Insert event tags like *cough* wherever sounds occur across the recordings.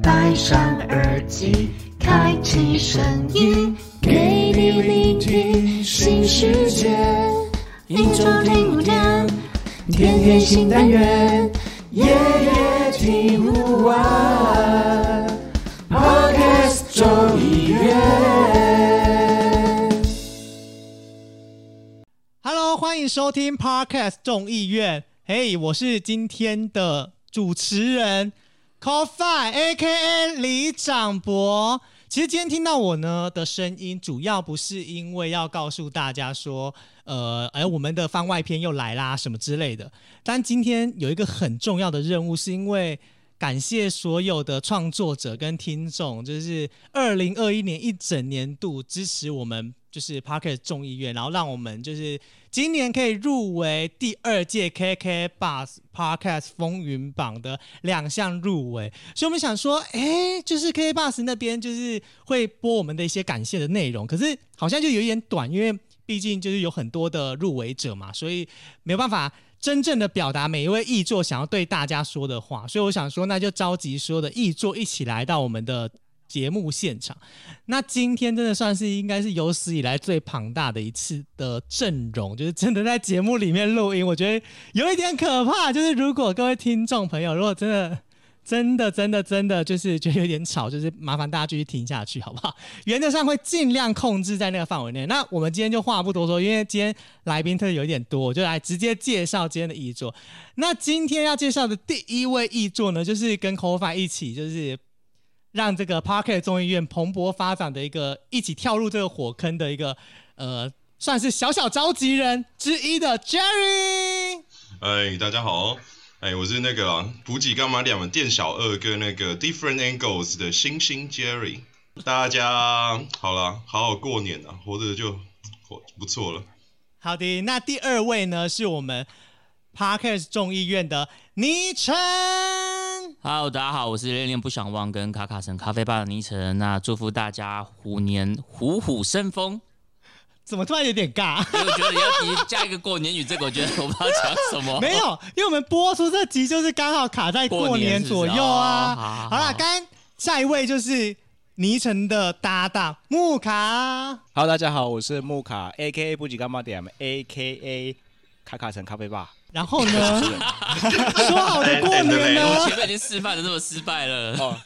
戴上耳机，开启声音，给你聆听新世界。一周听五天，天天新单元，夜夜听不完。Podcast 众议院。Hello，欢迎收听 Podcast 众议院。嘿、我是今天的主持人 Coffee A.K.A 李长博。其实今天听到我呢的声音，主要不是因为要告诉大家说，呃，哎，我们的番外篇又来啦什么之类的。但今天有一个很重要的任务，是因为感谢所有的创作者跟听众，就是二零二一年一整年度支持我们，就是 Parket 众议院，然后让我们就是今年可以入围第二届 KK Bus Podcast 风云榜的两项入围，所以我们想说，哎，就是 KK Bus 那边就是会播我们的一些感谢的内容，可是好像就有一点短，因为毕竟就是有很多的入围者嘛，所以没有办法真正的表达每一位译作想要对大家说的话，所以我想说，那就召集所有的译作一起来到我们的节目现场。那今天真的算是应该是有史以来最庞大的一次的阵容，就是真的在节目里面录音，我觉得有一点可怕。就是如果各位听众朋友，如果真的。真的，真的，真的，就是觉得有点吵，就是麻烦大家继续听下去，好不好？*laughs* 原则上会尽量控制在那个范围内。那我们今天就话不多说，因为今天来宾特别有点多，我就来直接介绍今天的译作。那今天要介绍的第一位译作呢，就是跟 c o f i 一起，就是让这个 Parket 众议院蓬勃发展的一个，一起跳入这个火坑的一个，呃，算是小小召集人之一的 Jerry。哎，大家好，哎，我是那个啦补给干嘛两的店小二跟那个 Different Angles 的星星 Jerry，大家好了，好好过年啊，活着就活不错了。好的，那第二位呢，是我们 Parkes 众议院的倪晨。Hello，大家好，我是恋恋不想忘跟卡卡城咖啡吧的倪晨。那祝福大家虎年虎虎生风。怎么突然有点尬？因为我觉得你要你加一个过年语，这个我觉得我不知道讲什么。*laughs* 没有，因为我们播出这集就是刚好卡在过年左右啊。是是哦好好好好啦，刚下一位就是倪晨的搭档木卡。Hello，大家好，我是木卡，A.K.A 不吉干妈点，A.K.A 卡卡城咖啡吧。然后呢，*laughs* 说好的过年我呢？前面已经示范的那么失败了。哦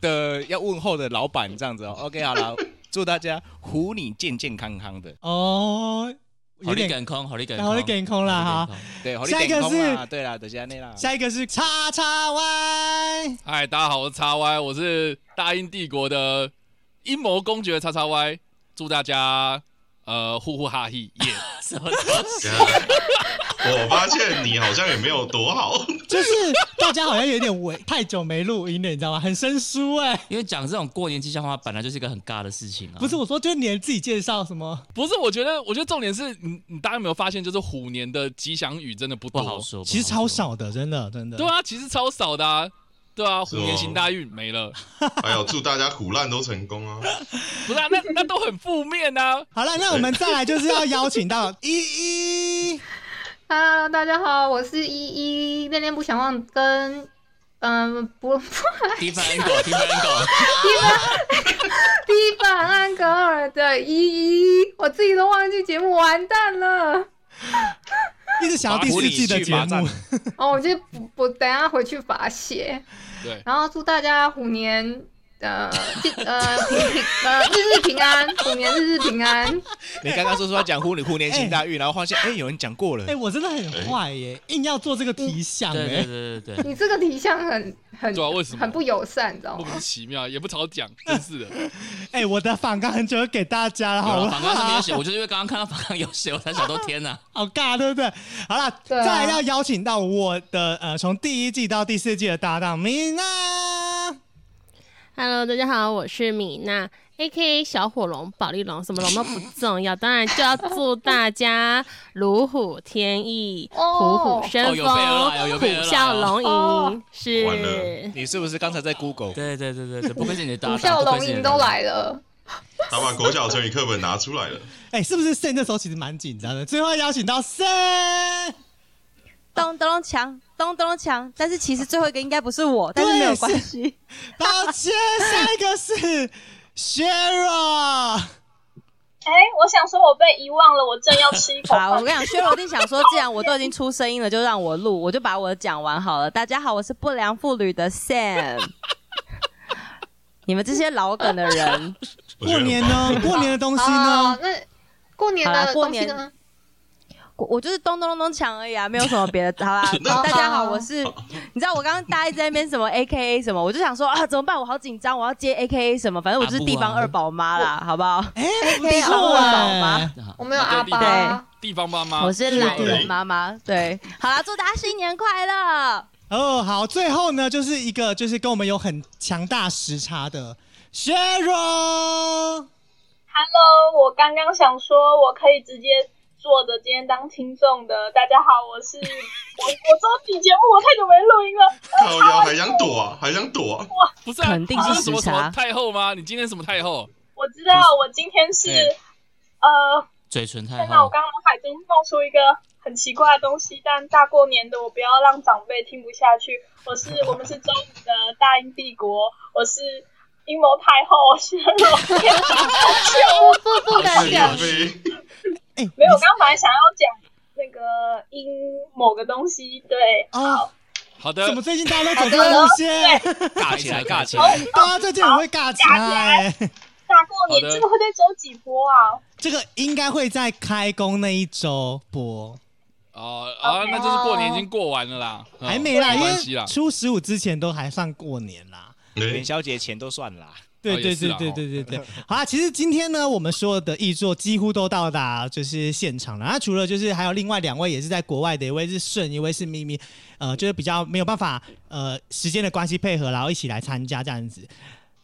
的要问候的老板这样子哦。OK，好了，祝大家虎你健健康康的。哦，好有点力梗空，好力梗空，好力梗空啦哈好力梗空对，下一个是啦，对啦，等下那啦。下一个是叉叉 Y。嗨，大家好，我是叉 Y，我是大英帝国的阴谋公爵叉叉 Y，祝大家呃呼呼哈嘿耶！*laughs* 什么东西？我发现你好像也没有多好，就是大家好像有点违，太久没录音了，你知道吗？很生疏哎、因为讲这种过年吉祥话本来就是一个很尬的事情啊。不是我说，就是你自己介绍什么？不是，我觉得，我觉得重点是你，你大家有没有发现，就是虎年的吉祥语真的不多，不好说，其实。超少的，真的真的。对啊，其实超少的啊，对啊，虎年行大运没了，还有祝大家虎烂都成功啊！不是啊，那那都很负面啊。好了，那我们再来就是要邀请到依依。Hello，大家好，我是依依，恋恋不想忘跟嗯不低分 angle，低分 angle，蒂凡安格尔的依依，我自己都忘记节目，完蛋了。一直想要第四季的节目，哦，我就不不等下回去罚写，对，然后祝大家虎年呃呃平平呃日日平安，虎年日日平安。*laughs* 你刚刚说说要讲虎年虎年行大运，然后发现哎有人讲过了哎、，我真的很坏耶，硬要做这个题项对对哎。对对对。你这个题项很很对啊为什么很不友善，你知道吗莫名？其妙，也不好讲，真是的。*laughs* 哎、我的反纲很久给大家了，好不有了访纲上面有我就是因为刚刚看到反纲有写，我才想说天哪，*laughs* 好尬，对不对？好了，啊再来要邀请到我的呃，从第一季到第四季的搭档米娜。Hello，大家好，我是米娜，A.K.A 小火龙、宝丽龙，什么龙都不重要，当然就要祝大家如虎添翼、*laughs* 哦虎虎生风、虎啸龙哦吟，是你是不是刚才在 Google？对对对对对，不愧是你的搭档，虎啸龙吟都。来了，他把国小成语课本拿出来了，哎、是不是 Sen 那时候其实蛮紧张的？最后邀请到 Sen，咚咚锵，咚咚锵，但是其实最后一个应该不是我，但是没有关系。*laughs* 抱歉，下一个是 Shara。哎，我想说，我被遗忘了，我正要吃一口好，我。跟你讲，薛罗定想说，既然我都已经出声音了，就让我录，我就把我的讲完好了。大家好，我是不良妇女的 Sam。*laughs* 你们这些老梗的人，过年呢？过年的东西呢？好那过年的过年东西呢？我我就是咚咚咚咚抢而已啊，没有什么别的。好啦，*laughs* 好大家好，我是，你知道我刚刚大家一直在那边什么 A K A 什么，我就想说啊，怎么办？我好紧张，我要接 A K A 什么，反正我就是地方二宝妈啦，好不好？哎，不可以错好哎吗我们有阿对爸，地方妈妈，我是懒人妈妈，对，好啦，祝大家新年快乐！哦，好，最后呢，就是一个就是跟我们有很强大时差的 Shara。Hello，我刚刚想说，我可以直接坐着今天当听众的。大家好，我是 *laughs* 我，我周几节目，我太久没录音了。靠腰还想躲啊，还想躲啊！不是啊，肯定是你什么什么太后吗？你今天什么太后？我知道，我今天是哎呃，嘴唇太天哪，我厚，刚刚脑海中冒出一个很奇怪的东西，但大过年的，我不要让长辈听不下去。我是 *laughs* 我们是周五的大英帝国，我是阴谋太后，我是罗天不不不敢讲，飞，哎，没有，我刚刚本来想要讲那个因某个东西，对，哦，好的怎，么最近大家都走这个路线？尬起来，尬起来。大家最近很会尬起来。大过年这个会在周几播啊？这个应该会在开工那一周播，哦啊，那就是过年已经过完了啦，哦还没啦，因为。初十五之前都还算过年啦。哎，元宵节前都算啦。对对对对对对对，好啦，其实今天呢，我们所有的译作几乎都到达就是现场了。那除了就是还有另外两位也是在国外的，一位是顺，一位是咪咪，呃，就是比较没有办法呃时间的关系配合，然后一起来参加这样子。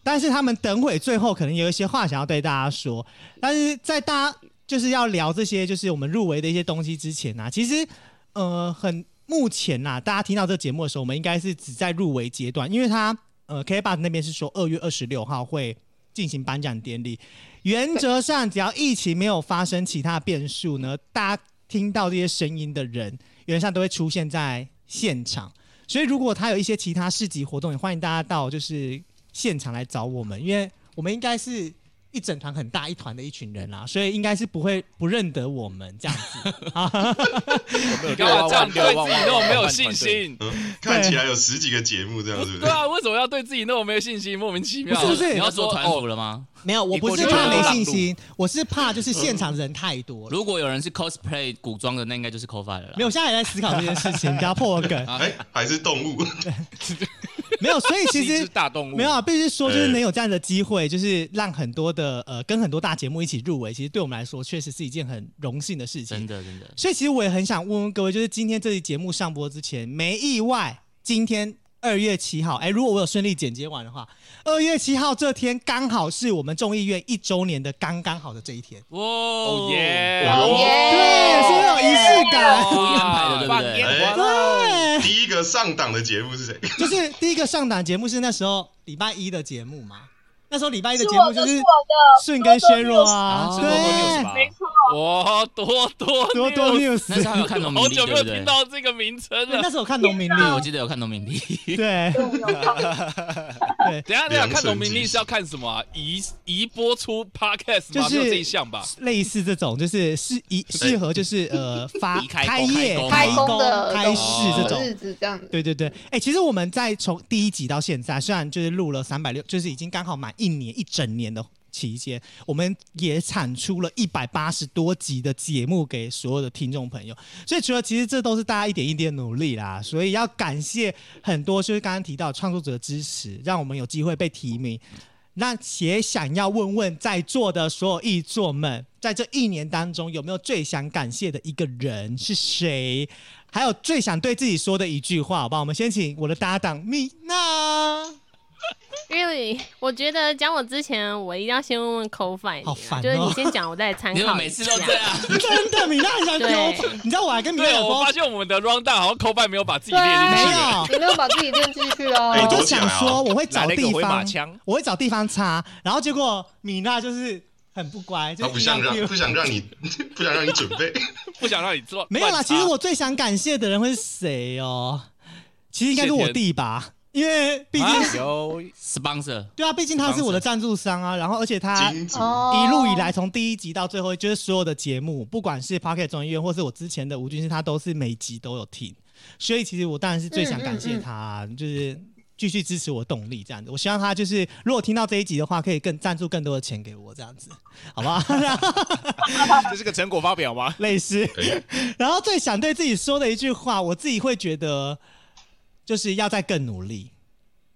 但是他们等会最后可能有一些话想要对大家说，但是在大家就是要聊这些就是我们入围的一些东西之前呢、其实呃很目前呐、大家听到这个节目的时候，我们应该是只在入围阶段，因为他呃 K b 那边是说二月二十六号会进行颁奖典礼，原则上只要疫情没有发生其他变数呢，大家听到这些声音的人，原则上都会出现在现场。所以如果他有一些其他市集活动，也欢迎大家到就是现场来找我们，因为我们应该是一整团很大一团的一群人啦，所以应该是不会不认得我们这样子啊。*laughs* 你干嘛这样对自己那么没有信？心？嗯，看起来有十几个节目这样，是不是？对啊，为什么要对自己那么没有信心？*laughs* 莫名其妙。不是不是你要说团服哦，了吗？没有，我不是怕没信心，我是怕就是现场人太多了。如果有人是 cosplay 古装的，那应该就是 CoFi 了啦。没有，我现在也在思考这件事情，不要破我梗。啊哎，还是动物？*laughs* 没有，所以其实大动物。没有啊，必须说就是哎能有这样的机会，就是让很多的呃跟很多大节目一起入围，其实对我们来说确实是一件很荣幸的事情真。的真的，所以其实我也很想问问各位，就是今天这期节目上播之前，没意外，今天二月七号，哎，如果我有顺利剪接完的话，二月七号这天刚好是我们众议院一周年的刚刚好的这一天。哇哦耶！哦对，是不是有仪式感？上档的节目是谁？*laughs* 就是第一个上档节目是那时候礼拜一的节目嘛。那时候礼拜一的节目就是是我的，顺跟削弱啊，哦是多多 news 对，没错。哇，多多多多 news news，那时候有看农民历，好久没有不对听？到这个名称了。对那时候看农民历，对，我记得有看农民历。*laughs* 对 *laughs* 对，等一下，等一下看农民历是要看什么啊？移移播出 podcast 吗？就是没有这一项吧？类似这种，就是适宜适合就是呃 *laughs* 发离开业、开开工开市这哦种。日子这样子。对对对，哎、其实我们在从第一集到现在，虽然就是录了三百六，就是已经刚好满一年一整年的期间，我们也产出了一百八十多集的节目给所有的听众朋友。所以除了其实这都是大家一点一点努力啦，所以要感谢很多就是刚刚提到创作者的支持，让我们有机会被提名。那也想要问问在座的所有译作们，在这一年当中有没有最想感谢的一个人是谁？还有最想对自己说的一句话，好不好？我们先请我的搭档米娜。*laughs* Really，我觉得讲我之前，我一定要先问问烦哦就是你先讲，我再参考。你们每次都这样，真的，米娜很想对丢。你知道我还跟米娜，我发，现我们的 round down 好像 o 没有把自己对列进没去。有，你没有把自己练进去哦。哎我就想说我会找地方，枪，我会找地方插，然后结果米娜就是很不乖，就他不想让不想让你不想让你准备，*laughs* 不想让你做。没有啦。其实我最想感谢的人会是谁哦？其实应该是我弟吧，因为毕竟、啊有 sponsor 对啊，毕竟他是我的赞助商啊，然后而且他一路以来，从第一集到最后，就是所有的节目，不管是 Pocket 中医院，或是我之前的吴军师，他都是每集都有听。所以其实我当然是最想感谢他，就是继续支持我的动力这样子。我希望他就是如果听到这一集的话，可以更赞助更多的钱给我这样子，好不好？*laughs* *laughs* 这是个成果发表吗？类似。然后最想对自己说的一句话，我自己会觉得就是要再更努力，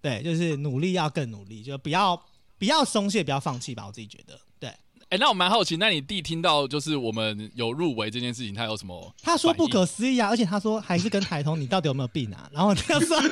对，就是努力要更努力，就不要不要松懈，不要放弃吧。我自己觉得，对。哎、那我蛮好奇，那你弟听到就是我们有入围这件事情，他有什么？他说不可思议啊，而且他说还是跟台通，*laughs* 你到底有没有病啊？然后他说 *laughs*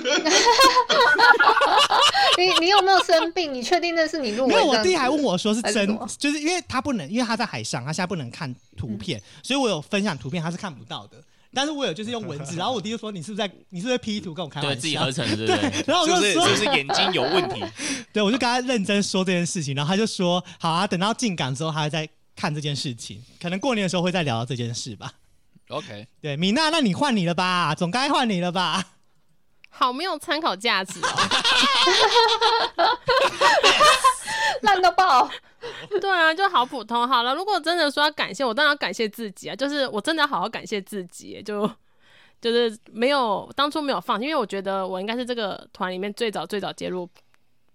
你你有没有生病？你确定那是你入围没有，这样子？我弟还问我说是真是，就是因为他不能，因为他在海上，他现在不能看图片，所以我有分享图片，他是看不到的。但是我有就是用文字，*laughs* 然后我弟就说你是不是在你是不是在 P 图跟我开玩笑？对自己合成的，对对？然后我就是说是不是眼睛有问题？*laughs* 对，我就跟他认真说这件事情，然后他就说好啊，等到进港之后，他再看这件事情，可能过年的时候会再聊到这件事吧。OK，对，米娜，那你换你了吧，总该换你了吧？好没有参考价值哦。*laughs* 烂到爆。*laughs* 对啊，就好普通。好了，如果真的说要感谢我，当然要感谢自己啊，就是我真的要好好感谢自己，就就是没有当初没有放弃，因为我觉得我应该是这个团里面最早最早接入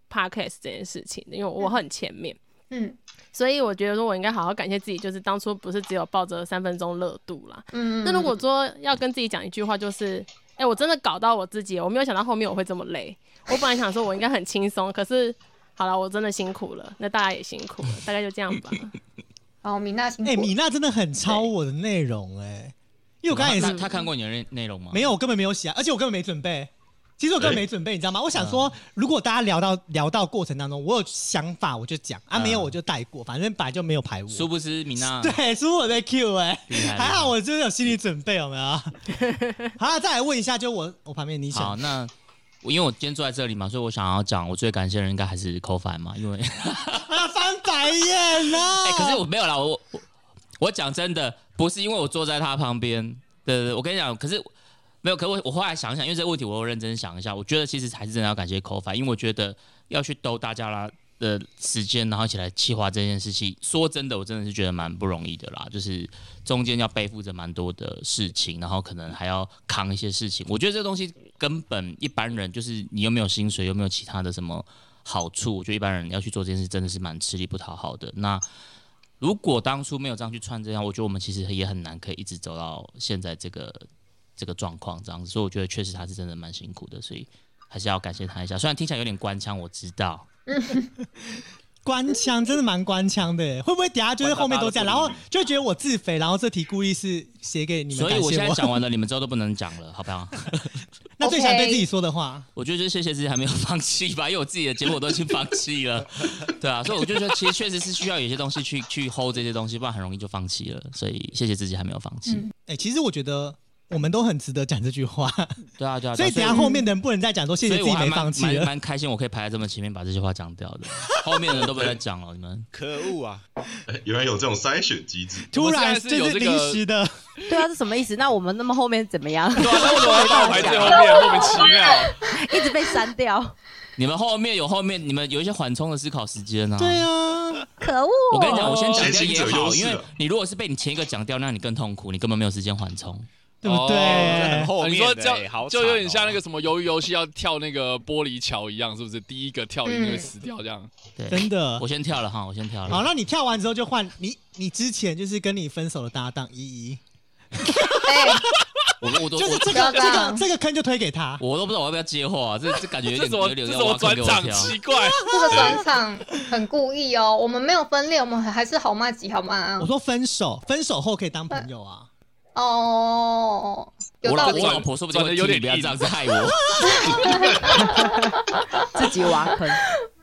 podcast 这件事情的，因为我很前面。嗯所以我觉得说，我应该好好感谢自己，就是当初不是只有抱着三分钟热度啦。嗯，那如果说要跟自己讲一句话，就是，哎、我真的搞到我自己，我没有想到后面我会这么累。我本来想说我应该很轻松，可是好了，我真的辛苦了，那大家也辛苦了，大概就这样吧。*laughs* 哦，米娜辛苦哎、了。米娜真的很抄我的内容哎、因为我刚才也是他他看过你的内内容吗？没有，我根本没有写啊，而且我根本没准备。其实我根本没准备，你知道吗？我想说，如果大家聊到聊到过程当中，我有想法我就讲啊，嗯没有我就带过，反正本来就没有排我。殊不知米娜 *laughs* 对，是我在 Q 哎、厉害还好我就是有心理准备，有没有？*laughs* 好，再来问一下，就我我旁边你好，想，那我因为我今天坐在这里嘛，所以我想要讲，我最感谢的人应该还是 c o f i 嘛，因为他 *laughs* 翻白眼了。*laughs* 哎、可是我没有啦，我我我讲真的，不是因为我坐在他旁边，对对对，我跟你讲，可是没有，可是我我后来想想，因为这个问题我有认真想一下，我觉得其实还是真的要感谢 c o f i 因为我觉得要去兜大家啦。的时间，然后一起来计划这件事情，说真的，我真的是觉得蛮不容易的啦。就是中间要背负着蛮多的事情，然后可能还要扛一些事情。我觉得这东西根本一般人就是你又没有薪水，又没有其他的什么好处，我觉得一般人要去做这件事真的是蛮吃力不讨好的。那如果当初没有这样去串这样，我觉得我们其实也很难可以一直走到现在这个这个状况这样子。所以我觉得确实他是真的蛮辛苦的，所以还是要感谢他一下。虽然听起来有点官腔，我知道。*laughs* 官腔真的蛮官腔的耶，会不会底下就是后面都这样，然后就会觉得我自肥，然后这题故意是写给你们所以我现在讲完了，你们之后都不能讲了，好不好？*laughs* 那最想对自己说的话，*laughs* 我觉得就是谢谢自己还没有放弃吧，因为我自己的节目我都已经放弃了，对啊，所以我就觉得其实确实是需要有些东西去去 hold 这些东西，不然很容易就放弃了。所以谢谢自己还没有放弃。哎、其实我觉蛮我们都很值得讲这句话，*laughs* 对啊，对啊，对啊所以等下后面的人不能再讲说谢谢自己没放弃了。蛮开心，我可以排在这么前面把这句话讲掉的，*laughs* 后面的人都不要再讲了，你们。可恶啊！哎原来有这种筛选机制，突然就是这个临时的，对啊，是什么意思？那我们那么后面怎么样？对啊，那为什么 *laughs* 排最后面？莫名其妙。一直被删掉，你们后面有后面，你们有一些缓冲的思考时间呢、对啊，可恶！我跟你讲，我先讲掉也好，因为你如果是被你前一个讲掉，那你更痛苦，你根本没有时间缓冲。对不对？这很后面的你说就有点像那个什么鱿鱼游戏要跳那个玻璃桥一样，是不是？第一个跳一定会死掉这样。对，真的我。先跳了哈，我先跳了。好，那你跳完之后就换你，你之前就是跟你分手的搭档依依，哎，*laughs* 我我都我就是这个这个这个坑就推给他。我都不知道我要不要接话、这这感觉有点有点这什么要挖坑转场。奇怪？*laughs* 这个转场很故意哦，我们没有分裂，我们还是好妈吉好吗我？说分手，分手后可以当朋友啊。哦，有我老道理我。老婆说不定有点你不要这样子害我。*laughs* 自己挖坑。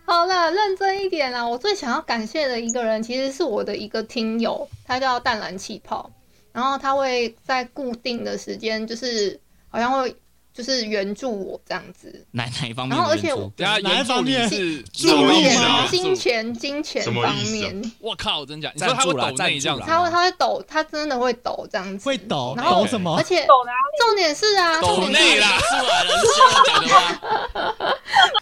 好了，认真一点啦！我最想要感谢的一个人，其实是我的一个听友，他叫淡蓝气泡，然后他会在固定的时间，就是好像会就是援助我这样子，哪哪一方面然后而且的援助？等下哪一援助你方面是助力啊吗？金钱金钱方面，我靠，真假？你说他会抖他会他会抖，他真的会抖这样子，会抖然后抖什么而？且？重点是啊，重点是抖内啦？*laughs*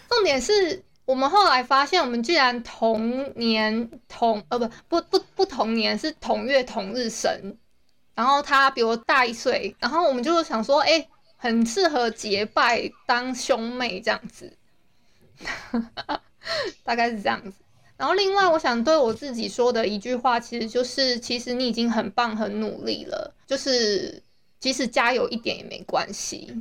重点是我们后来发现，我们居然同年同呃不不不不同年是同月同日生，然后他比我大一岁，然后我们就想说，哎、很适合结拜当兄妹这样子，*laughs* 大概是这样子。然后另外，我想对我自己说的一句话，其实就是，其实你已经很棒、很努力了，就是即使加油一点也没关系。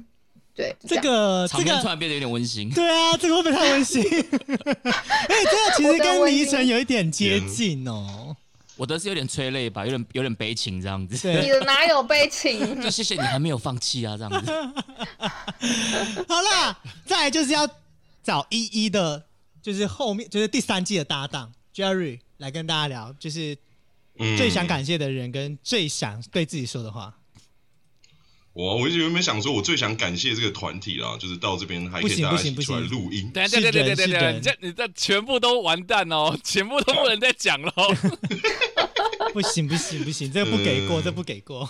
对，就这样个这个，突然变得有点温馨。对啊，这个会不会太温馨？*laughs* 哎，这个其实跟黎晨有一点接近哦。我的是有点催泪吧，有点有点悲情这样子。你的哪有悲情？*laughs* 就谢谢你还没有放弃啊，这样子。*laughs* 好啦，再来就是要找一一的，就是后面就是第三季的搭档 Jerry 来跟大家聊，就是嗯最想感谢的人跟最想对自己说的话。我我原本想说，我最想感谢这个团体啦，就是到这边还可以大家一起出来录音。等一下等一下等下等下，你这你这全部都完蛋哦，全部都不能再讲了哦。*laughs* 不行不行不行，这个不给过，这不给过。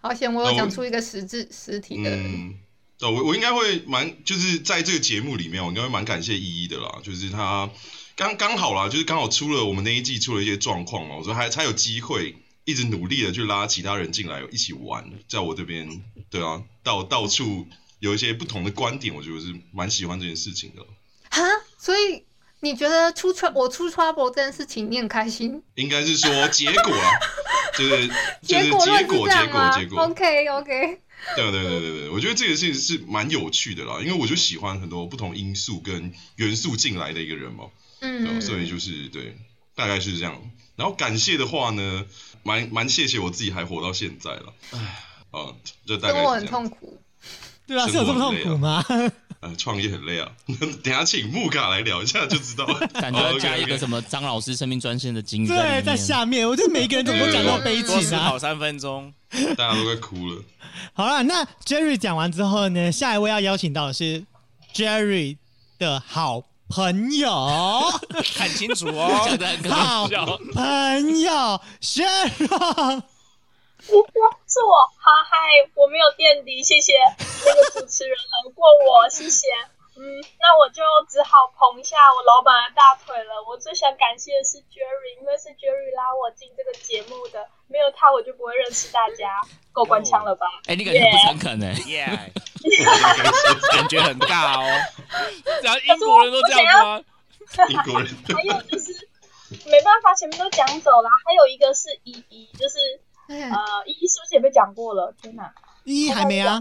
好险，我有讲出一个实质实体的人。嗯，对，我我应该会蛮，就是在这个节目里面，我应该会蛮感谢依依的啦，就是他刚刚好啦，就是刚好出了我们那一季出了一些状况嘛，我说还才有机会一直努力的去拉其他人进来一起玩，在我这边，对啊，到到处有一些不同的观点，我觉得是蛮喜欢这件事情的。哈，所以你觉得出 trouble 我出 trouble 这件事情你很开心？应该是说结果啊，就是 *laughs* 就是结果结果结果，？OK OK，对对对对对，我觉得这个事情是蛮有趣的啦，因为我就喜欢很多不同因素跟元素进来的一个人嘛，嗯，所以就是对，大概是这样。然后感谢的话呢，蛮蛮谢谢我自己还活到现在了，唉，啊，就大概生活很。痛苦。对啊，是有这么痛苦吗？呃，创业很累啊，*laughs* 等下请木卡来聊一下就知道了。*laughs* 感觉要加一个什么张老师生命专线的经历对，在。下面，我觉得每一个人怎么都讲到悲情啊。好三分钟。大家都快哭了。好了，那 Jerry 讲完之后呢，下一位要邀请到的是 Jerry 的好朋友，*laughs* 看清楚哦讲，的很好搞笑。朋友 Sharon。是我，哈嗨，我没有垫底，谢谢那个主持人饶过我，谢谢。嗯，那我就只好捧一下我老板的大腿了。我最想感谢的是 Jerry，因为是 Jerry 拉我进这个节目的，没有他我就不会认识大家。够官腔了吧？哎，你感觉很不诚恳哎。*laughs* 耶，*laughs* 感觉很尬哦。然后英国人都这样吗？*laughs* 英国人，还有就是没办法，前面都讲走了。还有一个是依依，就是哎呃，依依是不是也被讲过了？天哪，一还没啊，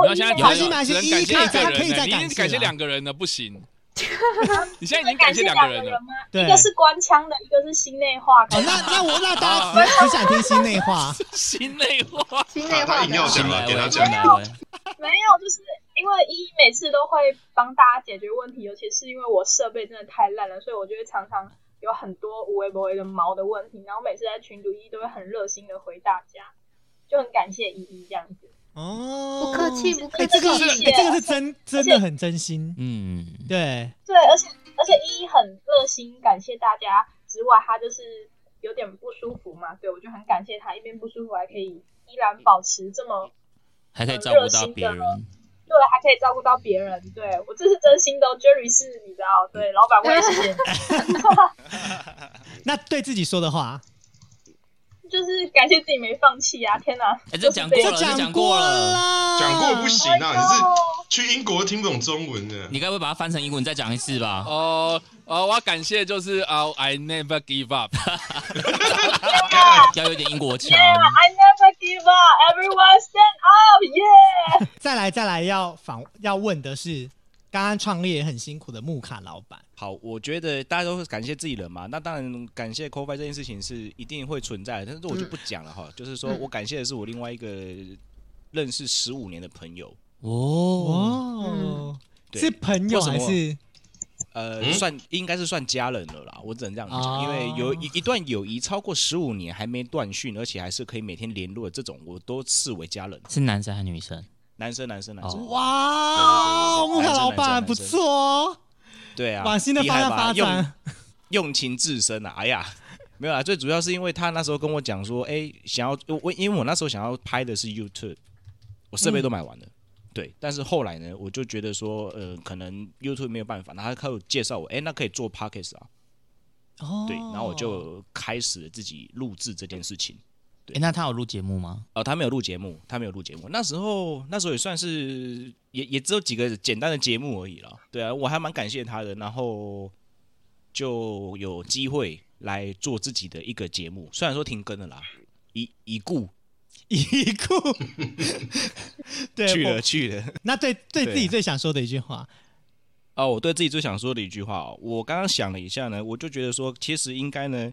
我依依被讲哦，没有，现在依依没关系只没关系能感谢一个他可以人呢，你已再感谢经感谢两个人了，不行。*laughs* 你现在已经感感谢两两个人了。吗？对一个是官腔的，一个是心内话。哦，那那我那大家只只想听 *laughs* 心内话，心内话，心内话他他硬要讲了，新来位，给他讲。*laughs* 没有，就是因为依依每次都会帮大家解决问题，尤其是因为我设备真的太烂了，所以我就会常常有很多无微不微的毛的问题，然后每次在群组依依都会很热心的回大家，就很感谢依依这样子。哦，不客气不客哎，这个气是哎这个是真真的很真心，嗯，对，对，而且而且依依很热心，感谢大家之外，他就是有点不舒服嘛，对我就很感谢他，一边不舒服还可以依然保持这么还可以照顾到别人。对，还可以照顾到别人，对我这是真心的哦。Jerry 是你知道，对老板我也谢谢你，*laughs* *laughs* 那对自己说的话，就是感谢自己没放弃啊！天哪，哎，这讲过了，这这讲过过了。讲过不行啊！你是去英国听不懂中文的。你该不会把它翻成英文再讲一次吧？哦呃，我要感谢就是啊，I never give up。*laughs* 要有点英国腔。I never give up, everyone stand up, yeah！再来再来要访要问的是，刚刚创业很辛苦的木卡老板，好，我觉得大家都是感谢自己人嘛，那当然感谢 c o f i 这件事情是一定会存在的，但是我就不讲了哈。就是说我感谢的是我另外一个认识十五年的朋友，哦，哦，对。是朋友还是？呃，嗯。算应该是算家人了啦，我只能这样讲，哦因为有一一段友谊超过十五年还没断讯，而且还是可以每天联络的这种，我都视为家人。是男生还是女生？男生男生男生，哇，木卡老板不错哦，对啊，往新的方向发展。用情至深啊！哎呀，没有啊，最主要是因为他那时候跟我讲说，哎、想要我因为我那时候想要拍的是 YouTube，我设备都买完了。对，但是后来呢，我就觉得说，呃，可能 YouTube 没有办法，然后他开始介绍我，哎、那可以做 Podcast 啊，哦，对，然后我就开始了自己录制这件事情。诶那他有录节目吗？哦，他没有录节目，他没有录节目。那时候那时候也算是也也只有几个简单的节目而已了。对啊，我还蛮感谢他的，然后就有机会来做自己的一个节目，虽然说停更了啦，已已故 *laughs* 已故，*laughs* *laughs* 对，去了去了。那对对对自己最想说的一句话，哦，我对自己最想说的一句话、哦，我刚刚想了一下呢，我就觉得说，其实应该呢，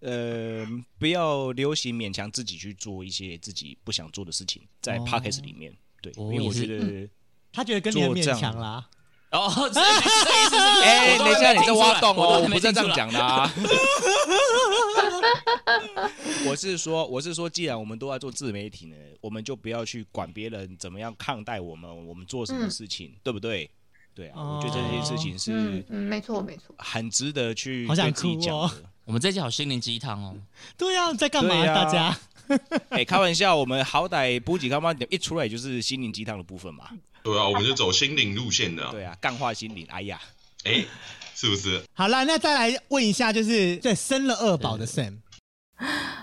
呃，不要流行勉强自己去做一些自己不想做的事情，在哦 podcast 里面，对，哦因为我觉得。他觉得跟你很勉强啦。哦，这这意思是，哎、等一下，你在挖洞哦，我不是这样讲的啊。我是说，我是说，既然我们都在做自媒体呢，我们就不要去管别人怎么样看待我们，我们做什么嗯事情，对不对？对啊，哦我觉得这些事情嗯是嗯，没错没错。很值得去好想对自己讲的。我们这集好心灵鸡汤哦。对呀、在干嘛？大家 *laughs* 哎、开玩笑，我们好歹补给干妈一出来就是心灵鸡汤的部分嘛。对啊，我们就走心灵路线的、啊，对啊，干化心灵。哎呀，哎、是不是？好了，那再来问一下，就是对生了二宝的 Sam，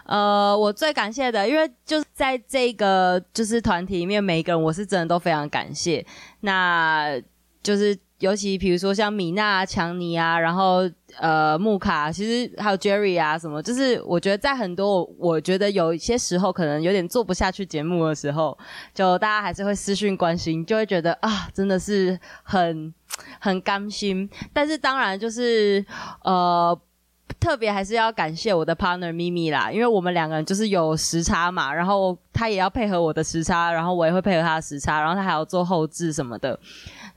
呃，我最感谢的，因为就是在这个就是团体里面，每一个人我是真的都非常感谢。那就是尤其比如说像米娜、强尼啊，然后呃木卡，其实还有 Jerry 啊什么，就是我觉得在很多我我觉得有一些时候可能有点做不下去节目的时候，就大家还是会私讯关心，就会觉得啊，真的是很很甘心。但是当然就是呃。特别还是要感谢我的 partner 咪咪啦，因为我们两个人就是有时差嘛，然后他也要配合我的时差，然后我也会配合他的时差，然后他还要做后置什么的，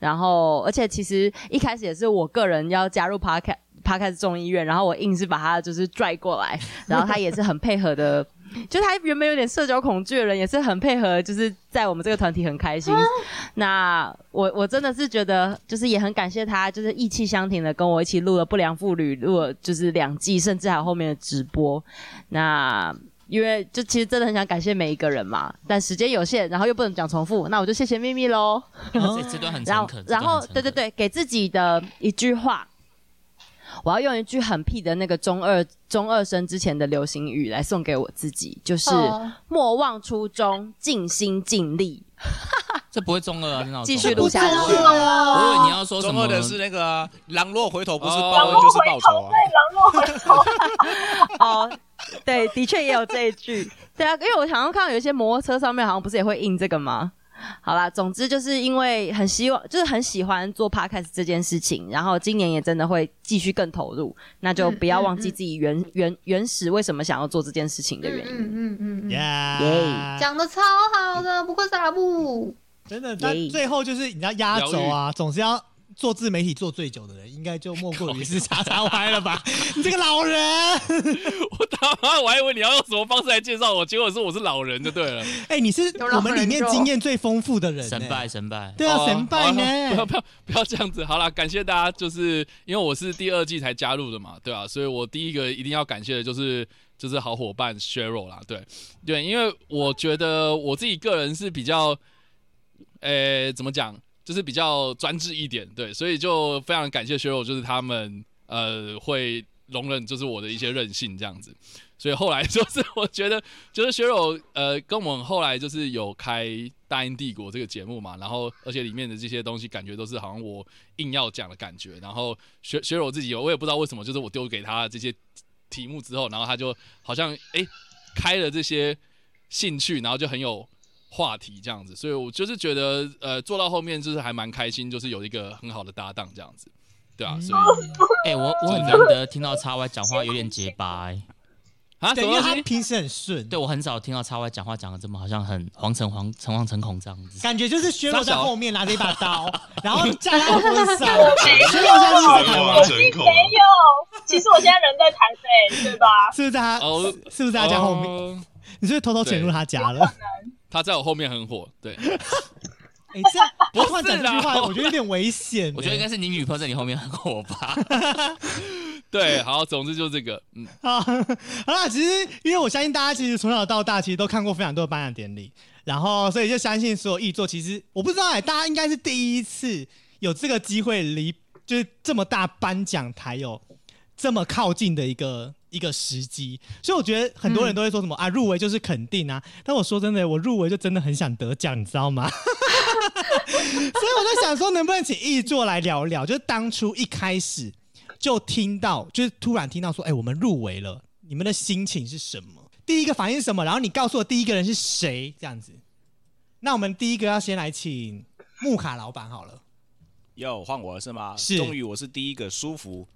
然后而且其实一开始也是我个人要加入 podcast podcast 众议院，然后我硬是把他就是拽过来，*laughs* 然后他也是很配合的。就他原本有点社交恐惧的人，也是很配合，就是在我们这个团体很开心。那我我真的是觉得，就是也很感谢他，就是意气相挺的跟我一起录了《不良妇女》，录了就是两季，甚至还有后面的直播。那因为就其实真的很想感谢每一个人嘛，但时间有限，然后又不能讲重复，那我就谢谢秘密喽。这这段很然后诚恳，然后对对对，给自己的一句话，我要用一句很屁的那个中二中二生之前的流行语来送给我自己，就是哦莫忘初衷，尽心尽力。*laughs* 这不会中二啊，真的继续录下去我以为你要说什么中二的是那个啊狼若回头不是哦报恩就是报仇啊。对，狼若回头。*laughs* 哦，*laughs* 对，的确也有这一句。对啊，因为我好像看到有一些摩托车上面好像不是也会印这个吗？好啦，总之就是因为很希望，就是很喜欢做 podcast 这件事情，然后今年也真的会继续更投入，那就不要忘记自己原、原原始为什么想要做这件事情的原因。嗯嗯嗯嗯，呀，讲的超好的，不愧是阿布。真的，那最后就是你要压轴啊，总是要做自媒体做最久的人，应该就莫过于是叉叉 Y 了吧？*laughs* 你这个老人，我他妈我还以为你要用什么方式来介绍我，结果是我是老人就对了。哎，你是我们里面经验最丰富的人，神拜，神拜。对啊，哦神拜好不要不。要不要这样子。好啦，感谢大家，就是因为我是第二季才加入的嘛，对啊，所以我第一个一定要感谢的就是就是好伙伴 Sheryl 啦，对对，因为我觉得我自己个人是比较，呃，怎么讲，就是比较专制一点，对，所以就非常感谢 Cheryl，就是他们呃会容忍就是我的一些任性这样子。所以后来就是我觉得，就是学友呃跟我们后来就是有开《大英帝国》这个节目嘛，然后而且里面的这些东西感觉都是好像我硬要讲的感觉，然后学学友自己有，我也不知道为什么，就是我丢给他这些题目之后，然后他就好像诶开了这些兴趣，然后就很有话题这样子，所以我就是觉得呃做到后面就是还蛮开心，就是有一个很好的搭档这样子，对啊，所以 *laughs* 哎、我我很难得听到叉 Y 讲话有点结巴、欸，啊对，因为什么？他平时很顺，对我很少听到叉 Y 讲话讲的这么好像很惶诚惶诚惶诚恐这样子。感觉就是薛洛在后面拿着一把刀，*laughs* 然后架在他的身上。薛若现在是在台湾，哇是真恐没有，其实我现在人在台北，对吧？是不是在他？哦是不是在他家后面？哦你是不是偷偷潜入他家了？他在我后面很火，对，*laughs* 哎，这样 *laughs* 不是突然讲这句话，啦我觉得有点危险。我觉得应该是你女朋友在你后面很火吧。*laughs* 对，好，总之就这个，嗯，好，好啦，其实因为我相信大家其实从小到大其实都看过非常多的颁奖典礼，然后所以就相信所有艺作，其实我不知道哎、大家应该是第一次有这个机会离就是这么大颁奖台有这么靠近的一个一个时机，所以我觉得很多人都会说什么、啊入围就是肯定啊，但我说真的，我入围就真的很想得奖，你知道吗？*laughs* 所以我就想说，能不能请易作来聊聊，就是当初一开始就听到，就是突然听到说，哎、我们入围了，你们的心情是什么？第一个反应是什么？然后你告诉我第一个人是谁？这样子。那我们第一个要先来请木卡老板好了。要，换我是吗？是终于我是第一个舒服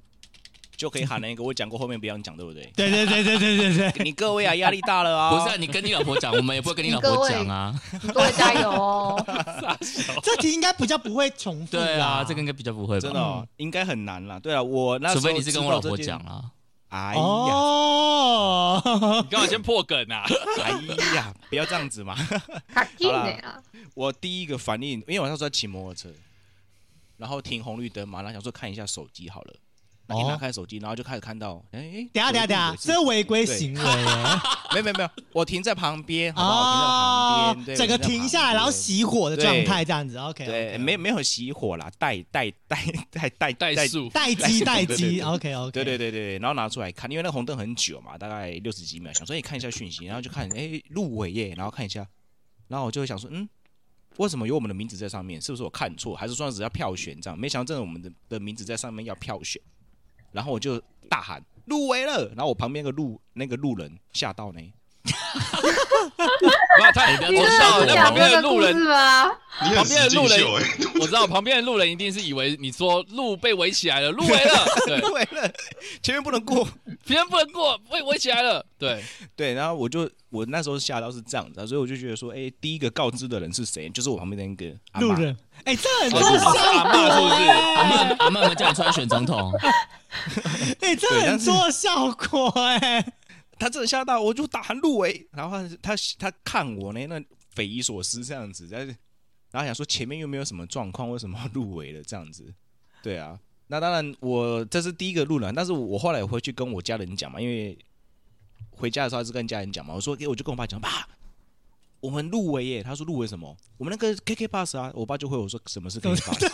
就可以喊那个，我讲过后面不要讲，对不对？*laughs* 对对对对对对对。你各位啊，压力大了啊！不是啊，你跟你老婆讲，我们也不会跟你老婆讲啊。*laughs* 各位加油哦！*laughs* 这题应该比较不会重复。对啊，这个应该比较不会吧？真的、哦、应该很难啦。对啊，我那除非你是跟我老婆。讲啦。哎呀，哦，你干嘛先破梗啊？哎呀，不要这样子嘛。好啦！我第一个反应，因为我那时候在骑摩托车，然后停红绿灯嘛，然后想说看一下手机好了。那一拿开手机，然后就开始看到，哎、哎，等一下等一下等一下，这违规行为 *laughs* 耶。没有没有没有，我停在旁边，好不好？停在旁边，整个停下来，然后熄火的状态这样子。边 OK，对，没没有熄火啦，待待待待待待速待机待机。OK OK，对对对对，然后拿出来看，因为那个红灯很久嘛，大概六十几秒，想说你看一下讯息，然后就看，哎，入围耶，然后看一下，然后我就会想说，嗯，为什么有我们的名字在上面？是不是我看错，还是说只要票选这样？没想到真的我们的的名字在上面要票选，然后我就大喊入围了，然后我旁边那个路那个路人吓到呢，*laughs* 那他也不要你是做笑，那旁边的路人事吗？你很旁边的实路人 *laughs* 我知道旁边的路人一定是以为你说路被围起来了，路围了，对，入围了，前面不能过，前面不能过，被围起来了，对，对，然后我就我那时候吓到是这样子啊，所以我就觉得说，哎，第一个告知的人是谁？就是我旁边的那个路人，哎，这很哦做是阿效果嬷是不是哎阿曼阿曼有没有叫你出来选总统？*laughs* 哎，这很对但是做效果哎。他真的吓到，我就打喊入围，然后他他他看我呢，那匪夷所思这样子，但是然后想说前面又没有什么状况，为什么要入围了这样子？对啊，那当然我这是第一个入了，但是我后来回去跟我家人讲嘛，因为回家的时候还是跟家人讲嘛，我说我就跟我爸讲，爸，我们入围耶，他说入围什么？我们那个 KK Bus 啊，我爸就会我说什么是 KK Bus，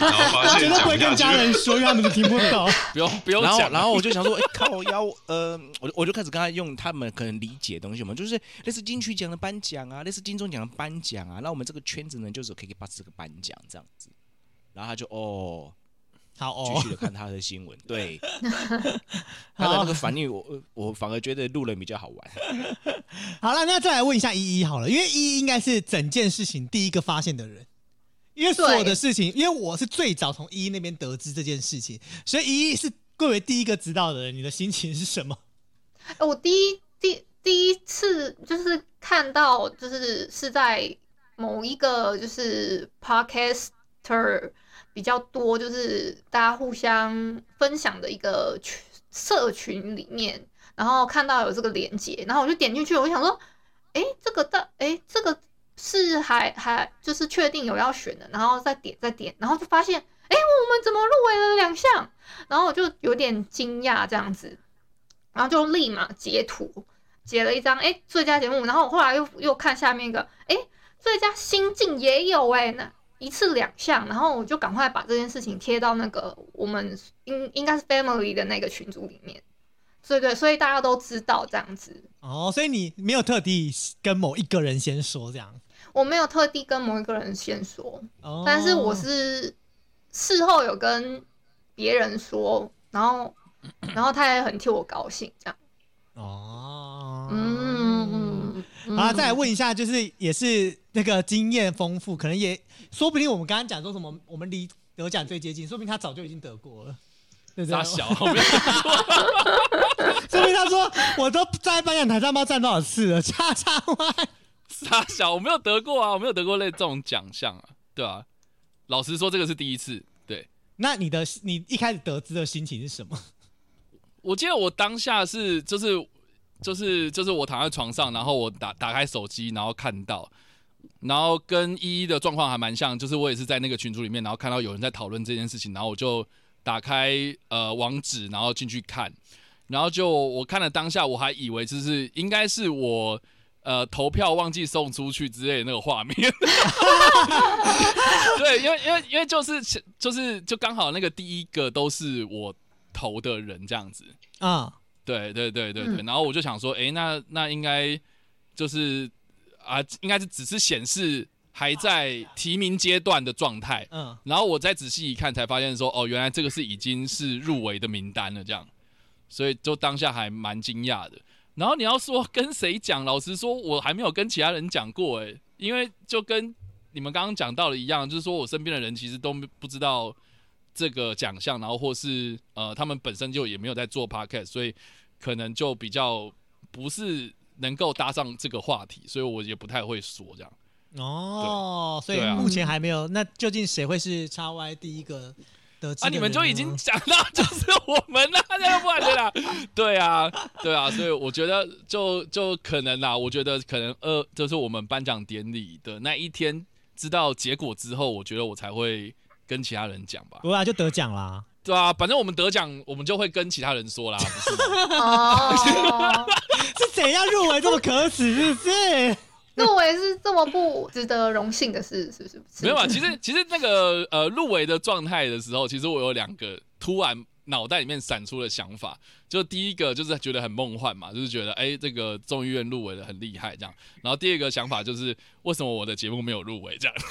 然后发现绝对不会。跟家人说，因为他们就听不懂。*laughs* 不用不用然后讲，然后我就想说，哎、靠腰，呃，我我就开始跟他用他们可能理解的东西嘛，就是类似金曲奖的颁奖啊，类似金钟奖的颁奖啊，那我们这个圈子呢，就是有 KK Bus 这个颁奖这样子，然后他就哦，好哦。继哦，续的看他的新闻，*laughs* 对，*laughs* 他的那个反应，我我反而觉得路人比较好玩，*laughs* 好了，那再来问一下依依好了，因为依依应该是整件事情第一个发现的人，因为所有的事情，因为我是最早从依依那边得知这件事情，所以依依是贵为第一个知道的人，你的心情是什么？哎我第一第第一次就是看到，就是是在某一个就是 podcaster 比较多，就是大家互相分享的一个群社群里面，然后看到有这个连接，然后我就点进去，我想说，哎，这个的，哎，这个是还还就是确定有要选的，然后再点再点，然后就发现，哎，我们怎么入围了两项？然后我就有点惊讶这样子。然后就立马截图，截了一张，哎，最佳节目。然后我后来又又看下面一个，哎，最佳新晋也有哎，那一次两项。然后我就赶快把这件事情贴到那个我们应应该是 family 的那个群组里面。对对，所以大家都知道这样子。哦，所以你没有特地跟某一个人先说这样，我没有特地跟某一个人先说，哦，但是我是事后有跟别人说，然后然后他也很替我高兴，这样。哦，好，再来问一下，就是也是那个经验丰富，可能也说不定我们刚刚讲说什么，我们离得奖最接近，说不定他早就已经得过了，对不对？傻小，我没有说不定他说我都在颁奖台上不知道站多少次了，叉叉 Y。傻小，我没有得过啊，我没有得过类这种奖项啊，对啊。老实说，这个是第一次。对那你的你一开始得知的心情是什么？我记得我当下是就是就是就是我躺在床上，然后我打打开手机，然后看到，然后跟依依的状况还蛮像，就是我也是在那个群组里面，然后看到有人在讨论这件事情，然后我就打开呃网址，然后进去看，然后就我看了当下，我还以为就是应该是我。呃，投票忘记送出去之类的那个画面，*laughs* 对，因为因为因为就是就是就刚好那个第一个都是我投的人这样子。啊，对对对对对，然后我就想说，哎，那那应该就是啊，应该是只是显示还在提名阶段的状态，嗯，然后我再仔细一看，才发现说，哦，原来这个是已经是入围的名单了，这样，所以就当下还蛮惊讶的。然后你要说跟谁讲，老实说，我还没有跟其他人讲过诶，因为就跟你们刚刚讲到的一样，就是说我身边的人其实都不知道这个奖项，然后或是呃，他们本身就也没有在做 podcast，所以可能就比较不是能够搭上这个话题，所以我也不太会说这样。哦，所以目前还没有。那究竟谁会是叉 Y 第一个？啊！你们就已经讲到就是我们了，那不然对啦，*laughs* 对啊，对啊，所以我觉得就就可能啦，我觉得可能呃，就是我们颁奖典礼的那一天知道结果之后，我觉得我才会跟其他人讲吧。不啊，就得奖啦，对啊，反正我们得奖，我们就会跟其他人说啦。哦，*laughs* 是怎样入围这么可耻，是不是？入围是这么不值得荣幸的事，是不是？没有啊，其实其实那个呃入围的状态的时候，其实我有两个突然脑袋里面闪出的想法，就第一个就是觉得很梦幻嘛，就是觉得哎这个众议院入围的很厉害这样，然后第二个想法就是为什么我的节目没有入围这样？*laughs*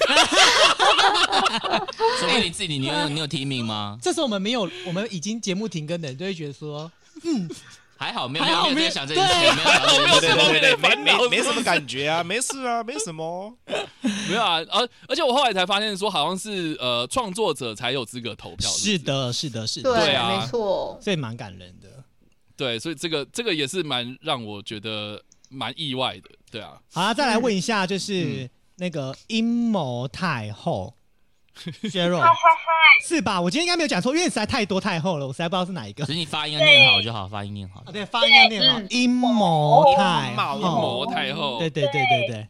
所以你自己你有你有提名吗？这时候我们没有，我们已经节目停更的人就会觉得说，嗯。还好没有没有想这件事，没有没有对对对，没没没什么感觉啊，没事啊，*laughs* 没什么，没有啊，而而且我后来才发现说，好像是呃创作者才有资格投票，是的，是的，是的，对啊，没错，所以蛮感人的，对，所以这个这个也是蛮让我觉得蛮意外的，对啊。好啊，再来问一下，就是那个阴谋太后。*laughs* 削弱，是吧？我今天应该没有讲错，因为实在太多太厚了，我实在不知道是哪一个。只是你发音要念好就好，发音念好。对，发音要念好。阴谋太阴谋太后，对对对对对。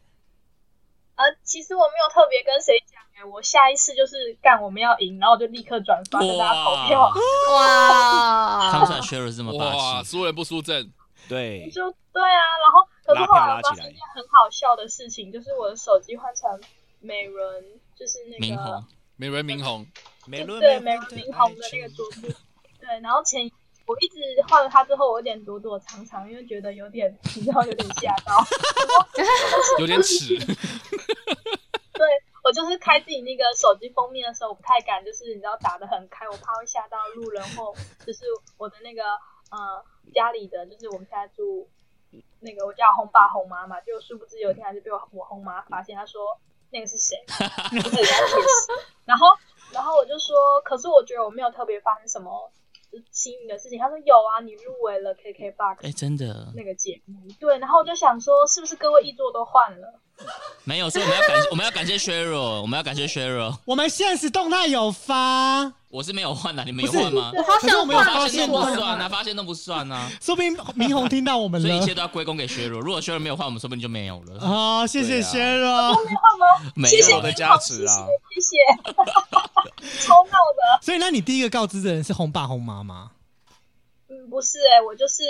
呃，其实我没有特别跟谁讲哎，我下一次就是干我们要赢，然后我就立刻转发跟大家投票。哇，看不出来削弱这么霸气，输人不输阵。对，就对啊。然后，可是后来发现一件很好笑的事情，就是我的手机换成美人，就是那个。美轮明宏，对美轮明宏的那个桌布，对，然后前我一直换了它之后，我有点躲躲藏藏，因为觉得有点，你知道有点吓到，*laughs* 有点耻。*laughs* 对我就是开自己那个手机封面的时候，我不太敢，就是你知道打的很开，我怕会吓到路人或就是我的那个呃家里的，就是我们现在住那个我叫红爸红妈嘛，就殊不知有一天还是被我我红妈发现，她说。那个是谁？然后，然后我就说，可是我觉得我没有特别发生什么幸运的事情。他说有啊，你入围了 KK Box，哎，真的那个节目。对，然后我就想说，是不是各位译作都换了？*laughs* 没有，所以我们要感我们要感谢 Sheryl，我们要感谢 Sheryl。我们现实动态有发，我是没有换的，你们有换吗？我好想换，发现都不算啊，发现都不算啊。说不定明红听到我们了，所以一切都要归功给 Sheryl。如果 Sheryl 没有换，我们说不定就没有了。啊，谢谢。没换吗？没有的加持啊，谢谢。*laughs* 超闹的。所以，那你第一个告知的人是红爸红妈吗？嗯，不是哎，我就是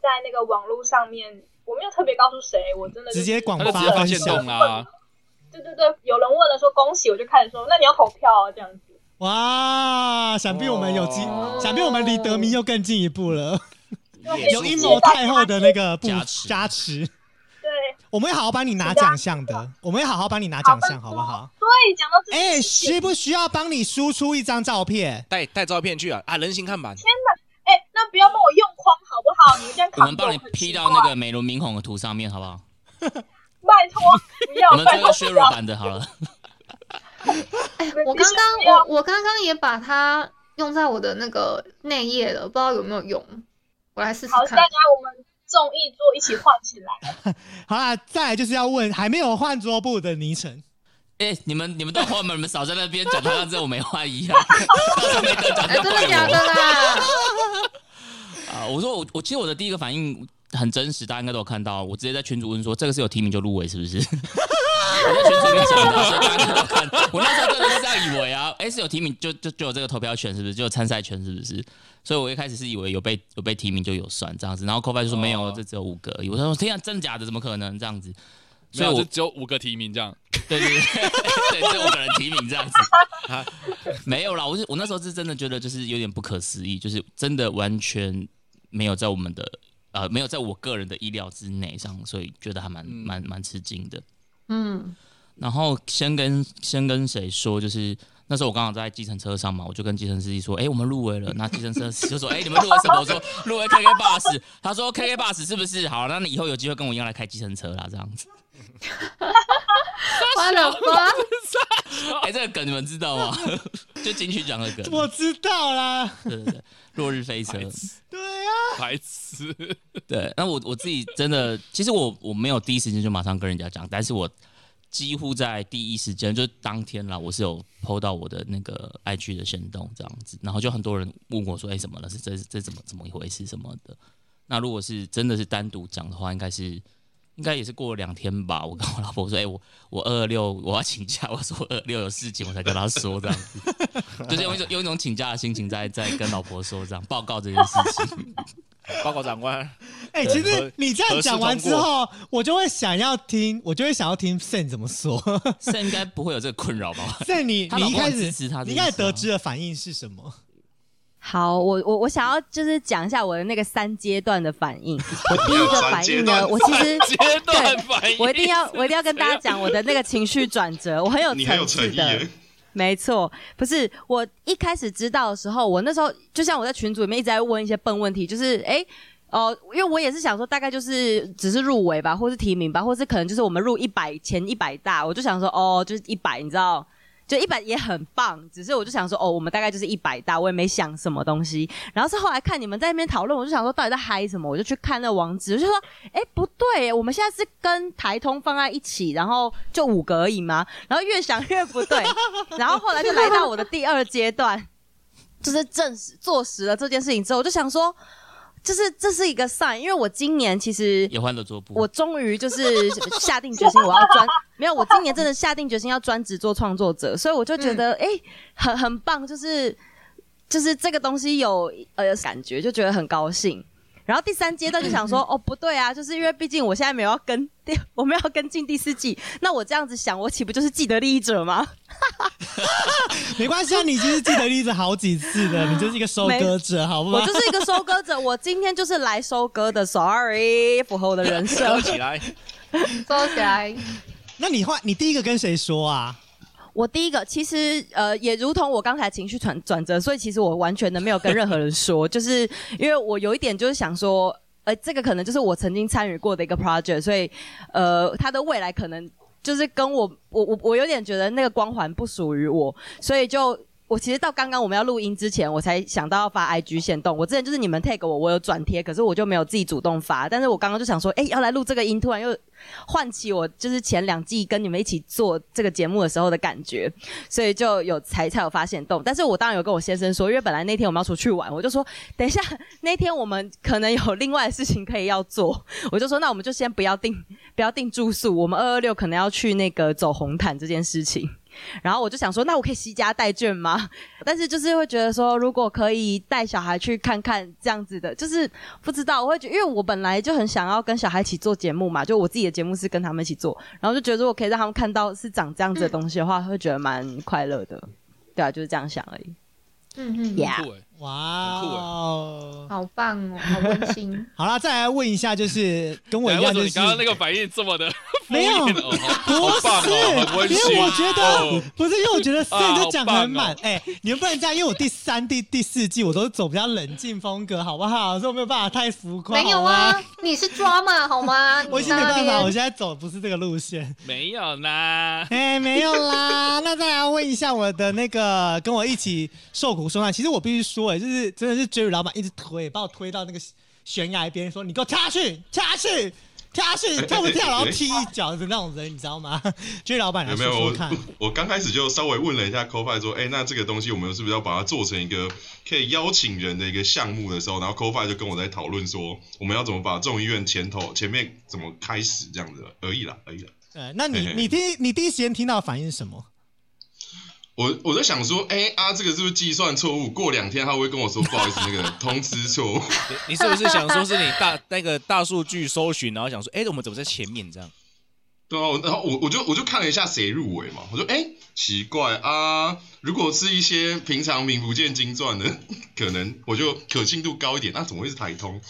在那个网络上面。我没有特别告诉谁，我真的直接广发发现动啦。对对对，有人问了说恭喜，我就开始说那你要投票啊这样子。哇，想必我们有机，想必我们离得名又更进一步了。有阴谋太后的那个加持，加持。对，我们会好好帮你拿奖项的，我们会好好帮你拿奖项，好不好？对，讲到这，哎，需不需要帮你输出一张照片？带带照片去啊啊，人形看板。天哪！哎，那不要帮我用框好不好？你们这样我们帮你 P 到那个美轮明宏的图上面，好不好？*laughs* 拜托，不要。我们做个削弱版的好了。*laughs* 哎，我刚刚我我刚刚也把它用在我的那个内页了，不知道有没有用。我来试试看。好，大家我们众议做一起换起来。*laughs* 好啦，再来就是要问还没有换桌布的昵称。哎，你们你们都换吗？你们少在那边讲，好像只有我没换一样。没得讲，真的假的啦？*laughs* 啊，我说我我其实我的第一个反应，很真实，大家应该都有看到。我直接在群主问说，这个是有提名就入围是不是？我在群主里面讲的，所以大家都看。我那时候真的是这样以为啊，哎、是有提名就就就有这个投票权是不是？就有参赛权是不是？所以我一开始是以为有被有被提名就有算这样子，然后 c o f i 就说没有，哦这只有五个而已。我说天啊，真的假的？怎么可能这样子？所以我就只有五个提名这样。对对对，对，只有五个人提名这样子。没有啦，我是我那时候是真的觉得就是有点不可思议，就是真的完全没有在我们的呃没有在我个人的意料之内上，所以觉得还蛮蛮蛮吃惊的。嗯，然后先跟先跟谁说，就是那时候我刚好在计程车上嘛，我就跟计程司机说，哎、我们入围了。那计程车就说，哎、你们入围什么？我说入围 KK bus。他说 KK bus 是不是？好，那你以后有机会跟我一样来开计程车啦，这样子。我的妈！哎、这个梗你们知道吗？*laughs* 就金曲奖的梗。我知道啦，对对对，落日飞车。对啊，白痴。对，那我我自己真的，其实我我没有第一时间就马上跟人家讲，但是我几乎在第一时间，就是当天啦，我是有 PO 到我的那个 IG 的行动这样子，然后就很多人问我说，哎、怎么了？是这这怎么怎么一回事什么的？那如果是真的是单独讲的话，应该是。应该也是过了两天吧，我跟我老婆说，哎、我我二二六我要请假，*laughs* 我说我二二六有事情，我才跟她说这样子，*laughs* 就是用一种用一种请假的心情在在跟老婆说这样报告这件事情。*laughs* 报告长官，哎、其实你这样讲完之后，我就会想要听，我就会想要听 Sen 怎么说。Sen 应该不会有这个困扰吧？Sen，你你一开始很支持他这你一开始得知的反应是什么？好，我我我想要就是讲一下我的那个三阶段的反应。*laughs* 我第一个反应呢，我其实阶段反应，我一定要我一定要跟大家讲我的那个情绪转折，我很有你很有层次的。没错，不是我一开始知道的时候，我那时候就像我在群组里面一直在问一些笨问题，就是诶哦、因为我也是想说，大概就是只是入围吧，或是提名吧，或是可能就是我们入一百前一百大，我就想说哦，就是一百，你知道。就一百也很棒，只是我就想说，哦，我们大概就是一百大，我也没想什么东西。然后是后来看你们在那边讨论，我就想说到底在嗨什么，我就去看那网址，我就说，哎，不对，我们现在是跟台通放在一起，然后就五个而已吗？然后越想越不对，然后后来就来到我的第二阶段，*laughs* 就是证实坐实了这件事情之后，我就想说，就是这是一个 sign，因为我今年其实也换了桌布，我终于就是 *laughs* 下定决心，我要专 *laughs* 没有，我今年真的下定决心要专职做创作者，所以我就觉得哎、诶很很棒，就是就是这个东西有呃感觉，就觉得很高兴。然后第三阶段就想说，*laughs* 哦，不对啊，就是因为毕竟我现在没有要跟第，*laughs* 我们要跟进第四季，那我这样子想，我岂不就是既得利益者吗？*laughs* 没关系啊，你其实既得利益者好几次的，你就是一个收割者，好不好？我就是一个收割者，我今天就是来收割的，sorry，符合我的人设收。起来，收起来。那你话你第一个跟谁说啊？我第一个其实呃，也如同我刚才情绪转转折，所以其实我完全的没有跟任何人说，就是因为我有一点就是想说，呃，这个可能就是我曾经参与过的一个 project，所以呃，它的未来可能就是跟我我我我有点觉得那个光环不属于我，所以就。我其实到刚刚我们要录音之前，我才想到要发 IG 线动。我之前就是你们 tag 我，我有转贴，可是我就没有自己主动发。但是我刚刚就想说，哎、要来录这个音，突然又唤起我就是前两季跟你们一起做这个节目的时候的感觉，所以就有才才有发现动。但是我当然有跟我先生说，因为本来那天我们要出去玩，我就说等一下那天我们可能有另外的事情可以要做，我就说那我们就先不要定不要定住宿，我们二二六可能要去那个走红毯这件事情。然后我就想说，那我可以惜家带眷吗？*laughs* 但是就是会觉得说，如果可以带小孩去看看这样子的，就是不知道，我会觉得，因为我本来就很想要跟小孩一起做节目嘛，就我自己的节目是跟他们一起做，然后就觉得如果可以让他们看到是长这样子的东西的话，会觉得蛮快乐的。对啊，就是这样想而已。嗯嗯哎，哇哦！好棒哦，好温馨。*laughs* 好了，再来问一下，就是 *laughs* 跟我哎一样，就是为什么你刚刚那个反应这么的 *laughs* 没有不是，因。为我觉得、哦不是，因为我觉得 Sen 就讲得很满好。哎、你们不能这样，因为我第三、第第四季我都是走比较冷静风格，好不好？所以我没有办法太浮夸。没有啊，你是抓嘛好吗？我已经没办法，我现在走的不是这个路线。没有啦，哎、没有啦。那再来问一下我的那个跟我一起受苦受难，其实我必须说，哎，就是真的是 Jerry 老板一直推，把我推到那个悬崖边，说你给我跳下去，跳下去。跳下去，跳不跳，然后踢一脚的那种人，你知道吗？就是老板来有没有我。我刚开始就稍微问了一下 c o f i 说，哎、那这个东西我们是不是要把它做成一个可以邀请人的一个项目的时候，然后 c o f i 就跟我在讨论说，我们要怎么把众议院前头前面怎么开始这样子而已啦，而已啦。呃，那你你第一你第一时间听到的反应是什么？我我在想说，哎、啊，这个是不是计算错误？过两天他会跟我说，不好意思，那个 *laughs* 通知错误。你你是不是想说是你大那个大数据搜寻，然后想说，哎、我们怎么在前面这样？对啊，然后我我就我就看了一下谁入围嘛，我说哎、奇怪啊，如果是一些平常名不见经传的，*laughs* 可能我就可信度高一点，那、怎么会是台通？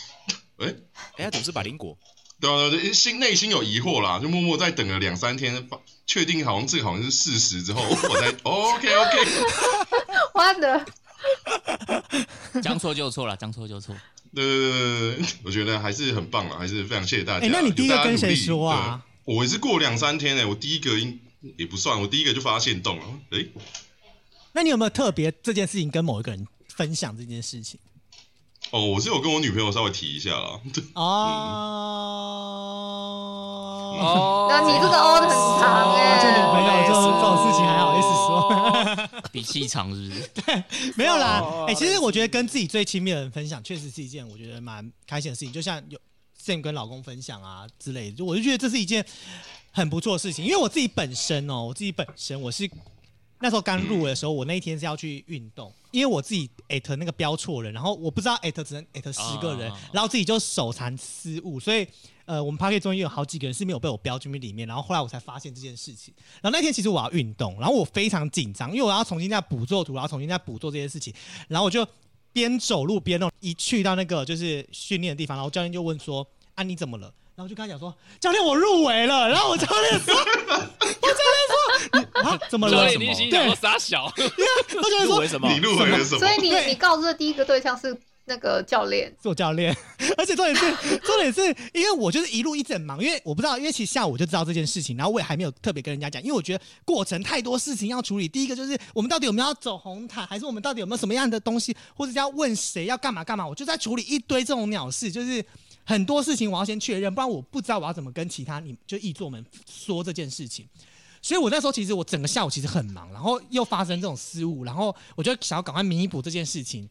哎、哎、他怎么是百灵果？对啊，对啊，心内心有疑惑啦，就默默在等了两三天，发确定好像这个好像是事实之后，*laughs* 我才 OK OK。*laughs* 我的将错就错了，将错就错。对对对对对，我觉得还是很棒了，还是非常谢谢大家。哎那你第一个跟谁说啊？对我也是过两三天哎、我第一个应也不算，我第一个就发现动了。哎、那你有没有特别这件事情跟某一个人分享这件事情？哦，我是有跟我女朋友稍微提一下啦。哦，哦那你这个 O 的很情还好意思说？比气场是不是？*laughs* 没有啦，哦哎、其实我觉得跟自己最亲密的人分享，确实是一件我觉得蛮开心的事情。就像有 Sam 跟老公分享啊之类的，就我就觉得这是一件很不错的事情。因为我自己本身哦，我自己本身我是那时候刚入围的时候，我那一天是要去运动，因为我自己艾特那个标错人，然后我不知道艾特只能艾特十个人，啊然后自己就手残失误，所以呃，我们 p a r k 中有好几个人是没有被我标进去里面，然后后来我才发现这件事情。然后那天其实我要运动，然后我非常紧张，因为我要重新再捕捉图，然后重新再捕捉这件事情，然后我就边走路边弄，一去到那个就是训练的地方，然后教练就问说：“啊，你怎么了？”然后我就跟他讲说：“教练，我入围了。”然后我教练说：“我教练说，你啊怎么了所以？你心想说傻小，我教练说入围什么？你入围了什么所？以你你告知的第一个对象是那个教练，做教练，*laughs* 而且重点是，重点是因为我就是一路一直很忙，因为我不知道，因为其实下午我就知道这件事情，然后我也还没有特别跟人家讲，因为我觉得过程太多事情要处理。第一个就是我们到底有没有要走红毯，还是我们到底有没有什么样的东西，或者是要问谁要干嘛干嘛，我就在处理一堆这种鸟事，就是很多事情我要先确认，不然我不知道我要怎么跟其他你就译作们说这件事情。所以我那时候其实我整个下午其实很忙，然后又发生这种失误，然后我就想要赶快弥补这件事情。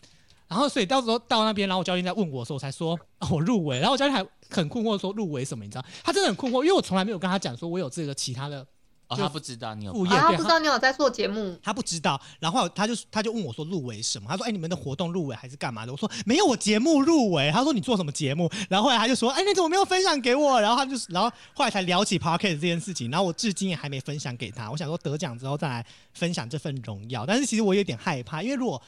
然后所以到时候到那边，然后我教练在问我的时候，我才说、哦、我入围。然后我教练还很困惑说入围什么？你知道？他真的很困惑，因为我从来没有跟他讲说我有这个其他的哦，他不知道你有副业，啊，他不知道你有在做节目，他不知道，然后他就他就问我说入围什么？他说哎、你们的活动入围还是干嘛的？我说没有，我节目入围。他说你做什么节目？然后后来他就说哎、你怎么没有分享给我？然后他就然后后来才聊起 p o c k e t 这件事情，然后我至今也还没分享给他。我想说得奖之后再来分享这份荣耀，但是其实我有点害怕，因为如果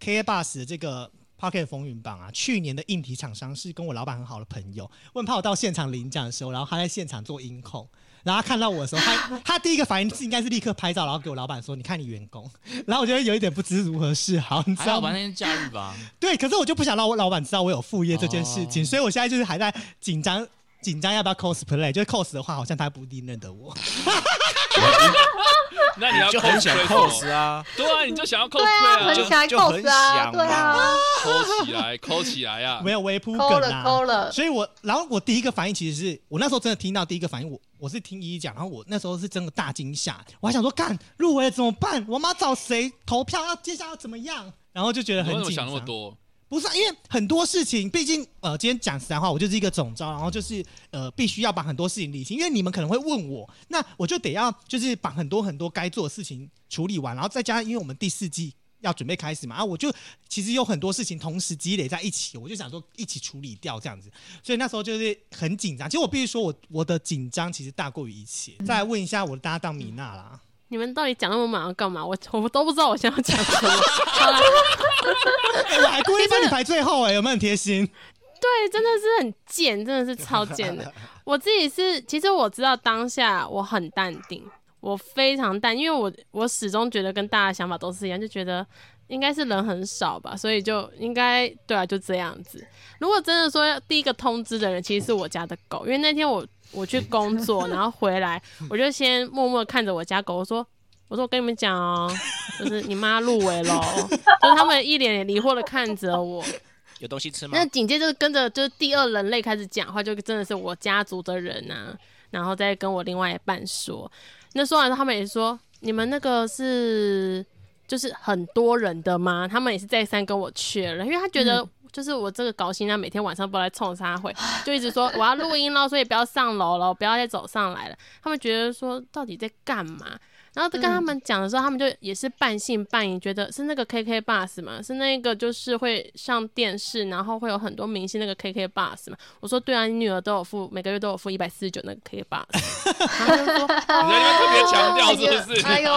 K A Bus 的这个 Pocket 风云榜啊，去年的硬体厂商是跟我老板很好的朋友，我很怕我到现场领奖的时候，然后他在现场做音控。然后他看到我的时候，他他第一个反应是应该是立刻拍照，然后给我老板说：“你看你员工。”然后我觉得有一点不知如何是好，你知道吗？那天假日吧，对，可是我就不想让我老板知道我有副业这件事情，哦所以我现在就是还在紧张紧张要不要 cosplay，就是 cos 的话，好像他不一定认得我。*laughs* 那你要就很想 cos 么啊，对啊，你就想要对啊，cosplay 啊，就很想就很 cos 啊，想对啊，抠起来，抠起来啊！没有微铺抠了梗啊，抠了，所以我，然后我第一个反应其实是我那时候真的听到第一个反应，我我是听依依讲，然后我那时候是真的大惊吓，我还想说，干入围了怎么办？我妈找谁投票？要接下来要怎么样？然后就觉得很紧张。想那么多？不是、啊，因为很多事情，毕竟呃，今天讲实在话，我就是一个总招，然后就是呃，必须要把很多事情理清，因为你们可能会问我，那我就得要就是把很多很多该做的事情处理完，然后再加上因为我们第四季要准备开始嘛，啊，我就其实有很多事情同时积累在一起，我就想说一起处理掉这样子，所以那时候就是很紧张。其实我必须说我我的紧张其实大过于一切。再来问一下我的搭档米娜啦，你们到底讲那么满要干嘛？我我都不知道我现在要讲什么。*laughs* 好啦，哎我还故意把你排最后哎、有没有很贴心？对，真的是很贱，真的是超贱的。*laughs* 我自己是，其实我知道当下我很淡定，我非常淡，因为我我始终觉得跟大家想法都是一样，就觉得应该是人很少吧，所以就应该对啊，就这样子。如果真的说要第一个通知的人，其实是我家的狗，因为那天我我去工作，*laughs* 然后回来，我就先默默看着我家狗，我说。我说我跟你们讲哦，就是你妈入围了哦，就是他们一脸疑惑的看着我，*laughs* 有东西吃吗那？紧接着跟着就是第二人类开始讲话，就真的是我家族的人啊，然后再跟我另外一半说。那说完之后，他们也说你们那个是就是很多人的吗？他们也是再三跟我确认，因为他觉得。就是我这个高薪啊，每天晚上不来冲啥会，就一直说我要录音了，所以不要上楼了，不要再走上来了。他们觉得说到底在干嘛？然后跟他们讲的时候，他们就也是半信半疑，觉得是那个 KK bus 嘛，是那个就是会上电视，然后会有很多明星那个 KK bus 嘛。我说对啊，你女儿都有付，每个月都有付一百四十九那个 KK bus。然后他就说你在那边特别强调是不是？哎呦，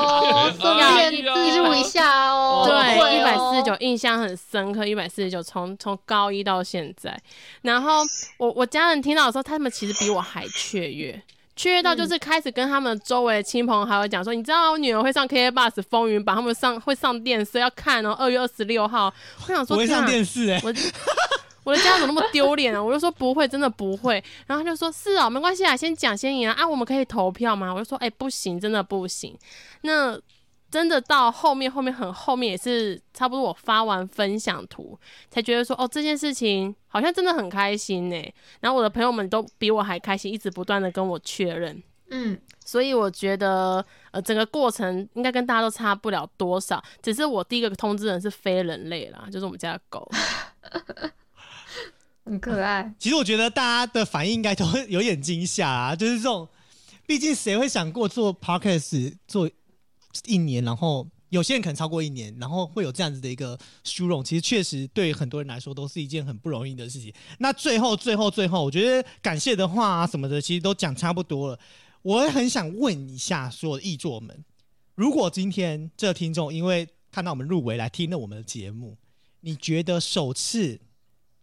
顺便记录一下哦。对，一百四十九。九印象很深刻，一百四十九从从高一到现在。然后我我家人听到的时候，他们其实比我还雀跃。雀跃到就是开始跟他们周围的亲朋好友讲说，你知道我女儿会上 K K Bus 风云榜，他们上会上电视要看哦，二月二十六号。我想说，我会上电视哎、我我的家人怎么那么丢脸啊？我就说不会，真的不会。然后他就说是啊，没关系啊，先讲先赢啊。啊，我们可以投票吗？我就说哎、不行，真的不行。那真的到后面后面很后面也是差不多，我发完分享图才觉得说哦，这件事情好像真的很开心呢。然后我的朋友们都比我还开心，一直不断的跟我确认。嗯，所以我觉得，呃，整个过程应该跟大家都差不了多少，只是我第一个通知人是非人类啦，就是我们家的狗。*laughs* 很可爱。*laughs* 其实我觉得大家的反应应该都会有点惊吓啊，就是这种，毕竟谁会想过做 podcast 做一年，然后有些人可能超过一年，然后会有这样子的一个殊荣，其实确实对很多人来说都是一件很不容易的事情。那最后、最后、最后，我觉得感谢的话啊什么的，其实都讲差不多了。我也很想问一下所有的译作们，如果今天这听众因为看到我们入围来听了我们的节目，你觉得首次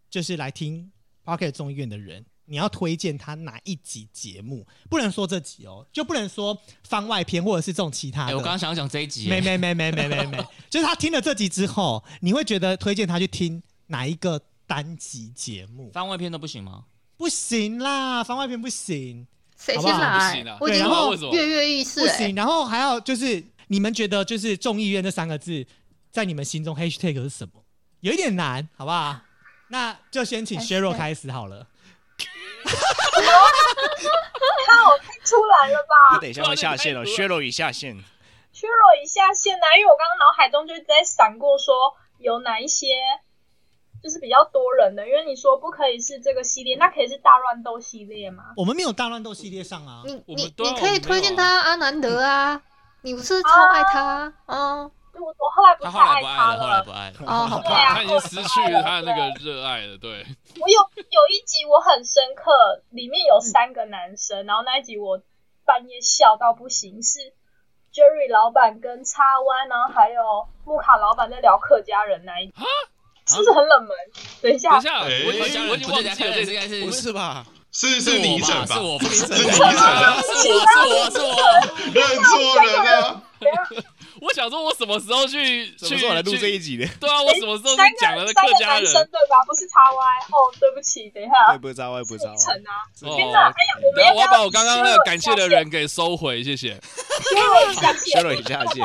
就是来听 Pocket 众议院的人，你要推荐他哪一集节目？不能说这集哦，就不能说番外篇或者是这种其他哎、的。我刚刚想讲这一集、没没没没没没没，*laughs* 就是他听了这集之后，你会觉得推荐他去听哪一个单集节目？番外篇都不行吗？不行啦，番外篇不行，谁好不好先来不行啊？我已经对然后跃跃欲试哎、不行。然后还有就是，你们觉得就是众议院这三个字，在你们心中 hashtag 是什么？有一点难，好不好？那就先请 Sheryl 开始好了。靠，太突然了吧。你等一下会下线了，削弱已下线。削弱一下线啊，因为我刚刚脑海中就一直在闪过说有哪一些就是比较多人的，因为你说不可以是这个系列，那可以是大乱斗系列吗？我们没有大乱斗系列上啊，你你你可以推荐他阿南德啊，你不是超爱他哦。对我我后来不他后来太爱他不爱了，后来不爱了。哦，对啊他已经失去了他的那个热爱了，对。我有有一集我很深刻，里面有三个男生，然后那一集我半夜笑到不行，是 Jerry 老板跟叉湾，然后还有木卡老板在聊客家人那一集，是不是很冷门？等一下，等一下，哎我已经我已经忘记了这应该是不是吧？是是倪晨吧？是我是是倪我晨啊，是我是我是我，认错人了。我想说，我什么时候去去什么时候来录这一集的？*laughs* 对啊，我什么时候讲了客家人？对吧？不是叉 Y 哦，对不起，等一下对，，不是叉 Y，不知道倪。晨啊，哦天哪！哎呀，我我要把我刚刚那个感谢的人给收回，谢谢。削弱一下削线，弱已下线。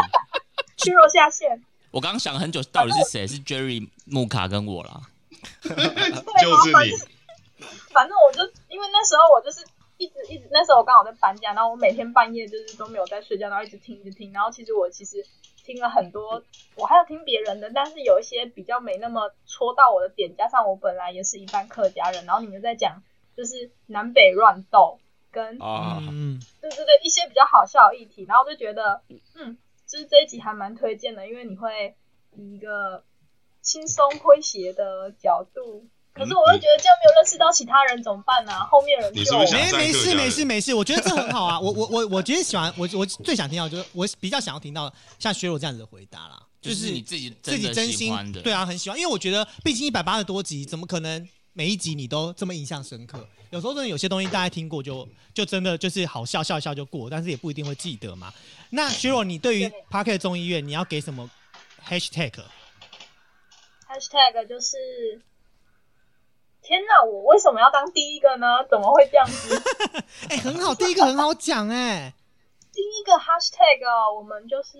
削弱下线，我刚刚想了很久，到底是谁？是 Jerry、木卡跟我啦。就是你，反正我就因为那时候我就是一直一直，那时候我刚好在搬家，然后我每天半夜就是都没有在睡觉，然后一直听一直听，然后其实我其实听了很多，我还有听别人的，但是有一些比较没那么戳到我的点，加上我本来也是一般客家人，然后你们在讲就是南北乱斗跟啊，嗯，对对对，一些比较好笑的议题，然后我就觉得，嗯，就是这一集还蛮推荐的，因为你会以一个轻松诙谐的角度，可是我又觉得这样没有认识到其他人怎么办呢、后面人就没没事没事没事，我觉得这很好啊。*laughs* 我我我我觉得喜欢我我最想听到就是我比较想要听到像学柔这样子的回答啦，就是是你自己自己真心的，对啊，很喜欢，因为我觉得毕竟一百八十多集，怎么可能每一集你都这么印象深刻？有时候真的有些东西大家听过就就真的就是好笑笑一笑就过，但是也不一定会记得嘛。那学柔，你对于 Parket 众议院你要给什么 Hashtag？hashtag 就是。天哪！我为什么要当第一个呢？怎么会这样子？*laughs* 哎、很好，第一个很好讲哎、第一个 hashtag 哦我们就是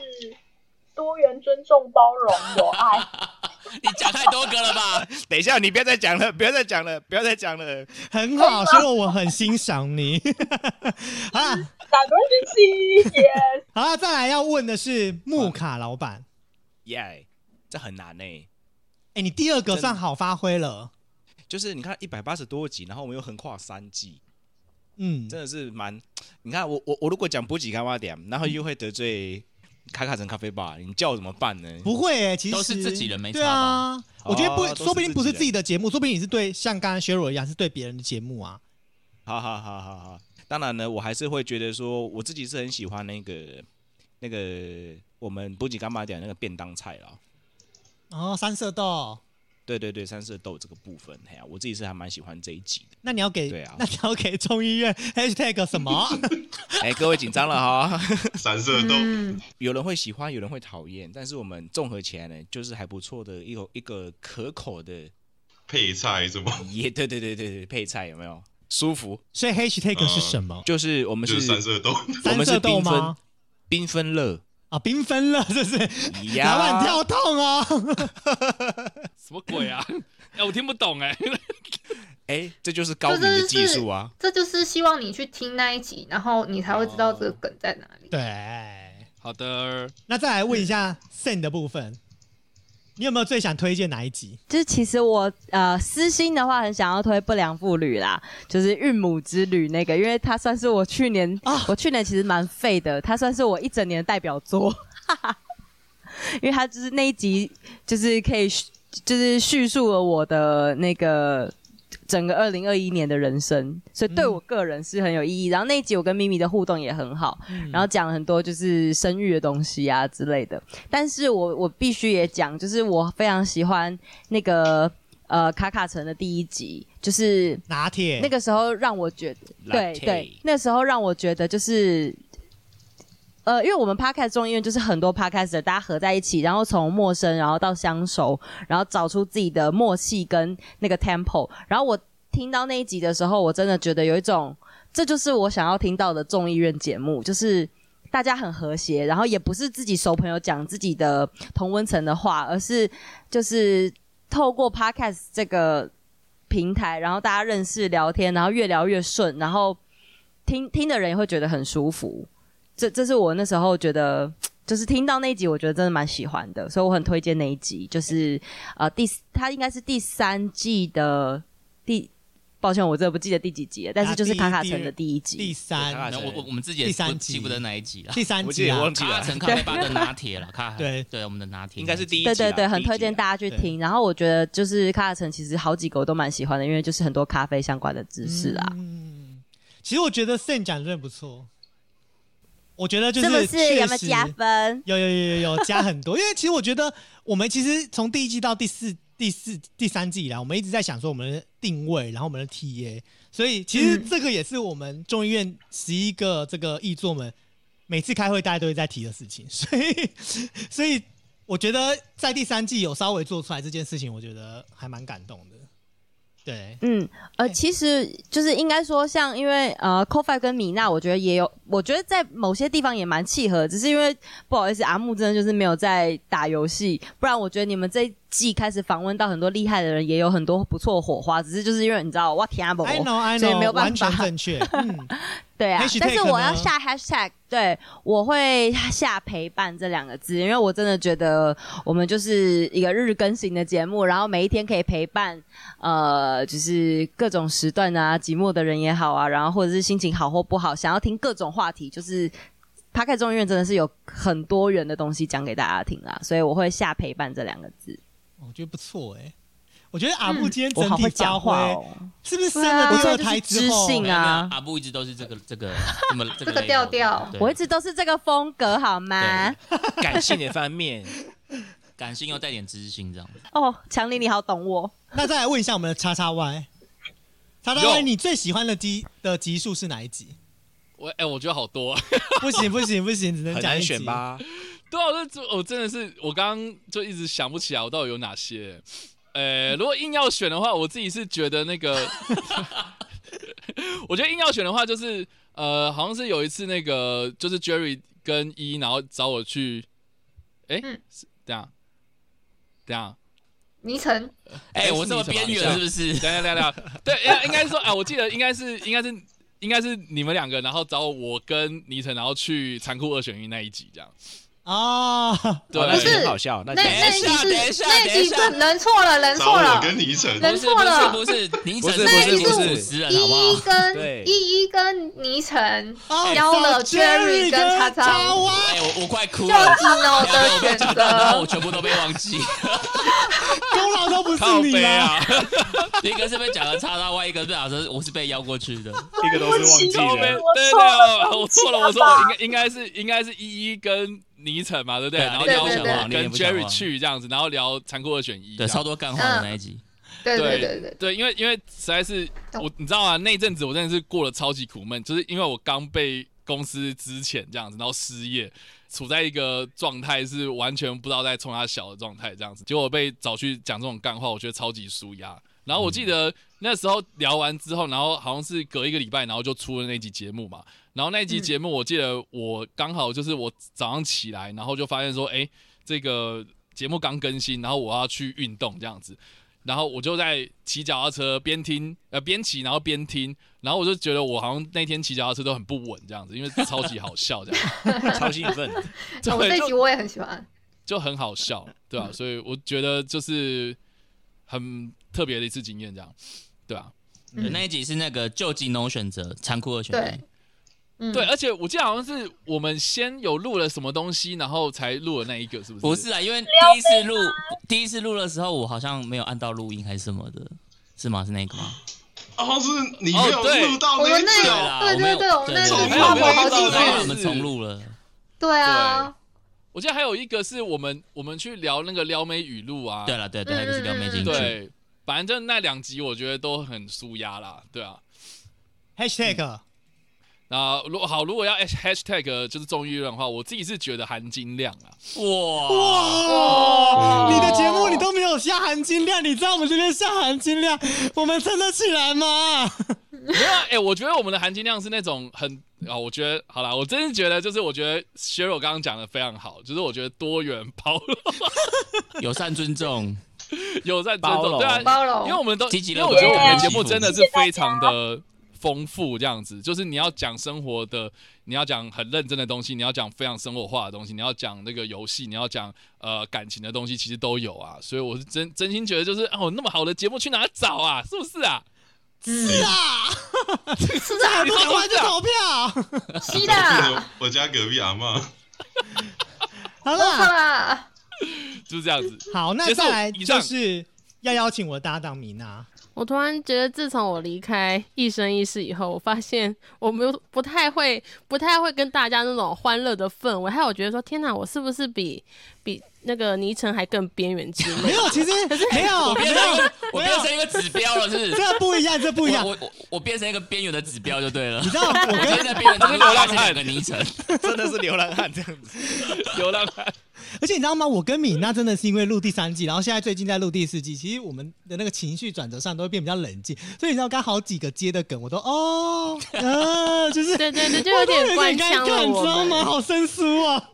多元、尊重、包容、有爱。*laughs* 你讲太多个了吧？等一下，你不要再讲了，不要再讲了，不要再讲了。很好，所以我很欣赏你。*laughs* 好啦，diversity，yes，好啦，再来要问的是木卡老板，耶、这很难呢、哎、你第二个算好发挥了，就是你看一百八十多集，然后我们又横跨三季，嗯，真的是蛮…… *tsk* 你看我我我如果讲补给干妈点，然后又会得罪卡卡城咖啡吧，你叫我怎么办呢？不会哎、其实都是自己人没差对啊，我觉得不，哦说不定不是自己人自己的节目，说不定你是对像刚刚 Sheryl 一样是对别人的节目啊。好好好好好，当然呢，我还是会觉得说，我自己是很喜欢那个那个我们补给干妈点那个便当菜啦。哦，三色豆，对对对，三色豆这个部分，哎呀、我自己是还蛮喜欢这一集的。那你要给，对啊那你要给众议院 Hashtag 什么？*laughs* 哎、各位紧张了哈，*laughs* 三色豆，嗯，有人会喜欢，有人会讨厌，但是我们综合起来呢，就是还不错的一个一个可口的，配菜是吗？也对对对对对，配菜有没有舒服？所以 Hashtag 是什么？就是我们就是是三色豆，*laughs* 我们是三色豆缤纷吗？缤纷乐啊，缤纷了，这 *laughs* 是呀老板跳痛哦。*laughs* 什么鬼啊？*laughs* 哎，我听不懂哎。哎、这就是高明的技术啊！这就是希望你去听那一集，然后你才会知道这个梗在哪里。对，好的，那再来问一下 Sen 的部分，你有没有最想推荐哪一集？就是其实我呃私心的话，很想要推《不良妇女》啦，就是孕母之旅那个，因为它算是我去年，啊我去年其实蛮废的，它算是我一整年的代表作，*laughs* 因为它就是那一集就是可以就是叙述了我的那个。整个二零二一年的人生，所以对我个人是很有意义。然后那一集我跟咪咪的互动也很好，然后讲了很多就是生育的东西啊之类的。但是我我必须也讲，就是我非常喜欢那个呃卡卡城的第一集，就是拿铁那个时候让我觉得，对对，那时候让我觉得就是。呃，因为我们 podcast 中医院就是很多 podcast 大家合在一起，然后从陌生，然后到相熟，然后找出自己的默契跟那个 tempo。然后我听到那一集的时候，我真的觉得有一种，这就是我想要听到的众议院节目，就是大家很和谐，然后也不是自己熟朋友讲自己的同温层的话，而是就是透过 podcast 这个平台，然后大家认识聊天，然后越聊越顺，然后听听的人也会觉得很舒服。这这是我那时候觉得，*tsk* 就是听到那一集，我觉得真的蛮喜欢的，所以我很推荐那一集。就是呃第它应该是第三季的第，抱歉我真的不记得第几集了，但是就是卡卡城的第一集。第三我我我们自己也第三集不记不得哪一集了。第三我记集啊得忘记了卡，城咖啡吧的拿铁了，*laughs* 卡对对，我们的拿铁应该是第一集啦对对对，很推荐大家去听。然后我觉得就是卡卡城其实好几个我都蛮喜欢的，因为就是很多咖啡相关的知识啊。嗯，其实我觉得 Sen 讲的真的不错，我觉得就是不是确实有没有加分？有有有有有加很多，因为其实我觉得我们其实从第一季到第四、第四、第三季以来，我们一直在想说我们的定位，然后我们的 TA，所以其实嗯这个也是我们众议院十一个这个议座们每次开会大家都会在提的事情，所以所以我觉得在第三季有稍微做出来这件事情，我觉得还蛮感动的。对，嗯，呃，其实就是应该说，像因为呃 c o f i 跟米娜，我觉得也有，我觉得在某些地方也蛮契合，只是因为不好意思，阿木真的就是没有在打游戏，不然我觉得你们这一季开始访问到很多厉害的人，也有很多不错的火花，只是就是因为你知道我天不 I know I 所以没有办完全法正确。嗯，*laughs* 对啊但是我要下 hashtag，对我会下陪伴这两个字，因为我真的觉得我们就是一个日更型的节目，然后每一天可以陪伴，呃，就是各种时段啊，寂寞的人也好啊，然后或者是心情好或不好，想要听各种话题，就是。趴开众议院真的是有很多元的东西讲给大家听啦，所以我会下陪伴这两个字。我觉得不错哎、我觉得阿布今天整体讲挥，话哦，是不是升对啊了第二我这就是台之后知？性啊阿布一直都是这个这个 *laughs* 这么这这个调调我一直都是这个风格，好吗？感性的方面，感性又带点知性这样子。哦，强力你好懂我。那再来问一下我们的叉叉 Y，叉叉 Y，你最喜欢的集的集数是哪一集？我哎，我觉得好多。不行不行不行，只能很难讲一集选？吧？对啊，我这我真的是，我刚刚就一直想不起来我到底有哪些。呃，如果硬要选的话，我自己是觉得那个，*laughs* 我觉得硬要选的话，就是呃，好像是有一次那个，就是 Jerry 跟一，然后找我去，哎、嗯是等一下，等一下，倪晨，哎，我这么边缘是不是？等等等等，对，应应该说啊，我记得应该是应该是应该是你们两个，然后找我跟倪晨，然后去残酷二选一那一集这样。啊，对，不是很好笑，那那集那一集是那一集等一下。不人错了，人错了，跟倪晨，人不是不是错了不是，凌晨不是不是是主不是持人好不好？依依跟对。依依跟倪晨哦邀了找 Jerry 跟叉叉。哎，我我快哭就了。Gino 的选然后我择，全部都被忘记，功劳都不是靠你背啊！啊，一个是被讲了叉叉外，一个是我是被邀过去的。一个都是忘记了。*laughs* 对对对，我错了，我说我应该应该是应该是依依跟倪晨嘛，对不对？然后邀对对对我跟 Jerry 去这样子，然后聊残酷二选一，对，超多干话的那一集。*laughs* 对对对对对，因为因为实在是我，你知道吗？那一阵子我真的是过得超级苦闷，就是因为我刚被公司资遣这样子，然后失业，处在一个状态是完全不知道在冲他小的状态这样子，结果被找去讲这种干话，我觉得超级舒压。然后我记得那时候聊完之后，然后好像是隔一个礼拜，然后就出了那集节目嘛。然后那集节目，我记得我刚好就是我早上起来，然后就发现说，哎，这个节目刚更新，然后我要去运动这样子。然后我就在骑脚踏车边听呃边骑，然后边听，然后我就觉得我好像那天骑脚踏车都很不稳这样子，因为超级好笑这样，*laughs* 超兴奋，*laughs* 对我这集我也很喜欢，就很好笑，对吧、所以我觉得就是很特别的一次经验，这样，对啊，对，那一集是那个就技能选择残酷二选对。，嗯，对，而且我记得好像是我们先有录了什么东西，然后才录了那一个，是不是？不是啊，因为第一次录第一次录的时候，我好像没有按到录音还是什么的，是吗？是那个吗？哦，是你没有录到我们那那一集哦，啦，我没有对对对，我们那对对集跨对过好几对对年，我们重录了。对啊，我记得还有一个是我们我们去聊那个撩妹语录啊，对了，对对，那个是撩妹进去。对，反正那两集我觉得都很舒压啦，对啊。#hashtag 那如果好，如果要 hashtag 就是众议院的话，我自己是觉得含金量啊，哇，哇！你的节目你都没有下含金量，你在我们这边下含金量，我们撑得起来吗？没有啊，哎、我觉得我们的含金量是那种很啊，我觉得好啦，我真是觉得就是我觉得薛柔刚刚讲的非常好，就是我觉得多元包容、友善尊重，友善尊包容重，对啊，包容因为我们都，因为我觉得我们的节目真的是非常的丰富，这样子，就是你要讲生活的，你要讲很认真的东西，你要讲非常生活化的东西，你要讲那个游戏，你要讲呃感情的东西，其实都有啊。所以我是真真心觉得，就是哦，那么好的节目去哪找啊？是不是啊？是啊，是这还的，*laughs* 不赶快去投票？是变的，我家隔壁阿妈。好没错啦，啦，*laughs* 就是这样子。好，那结束再来就是要邀请我的搭档米娜。我突然觉得，自从我离开一生一世以后，我发现我没有不太会，不太会跟大家那种欢乐的氛围。还有，我觉得说，天哪，我是不是比比那个倪晨还更边缘之类没有，其实没有，我变成一个，我变成一个指标了，是不是？这不一样，这不一样我。我我我变成一个边缘的指标就对了。你知道我我现跟在边缘就是流浪汉两个昵称，真的是流浪汉这样子。*laughs* 流浪汉，而且你知道吗？我跟米娜真的是因为录第三季，然后现在最近在录第四季，其实我们的那个情绪转折上都会变比较冷静。所以你知道，刚好几个接的梗，我都哦，呃，*laughs* 就是对对对，就有点官尴腔了。你我知道吗？好生疏啊！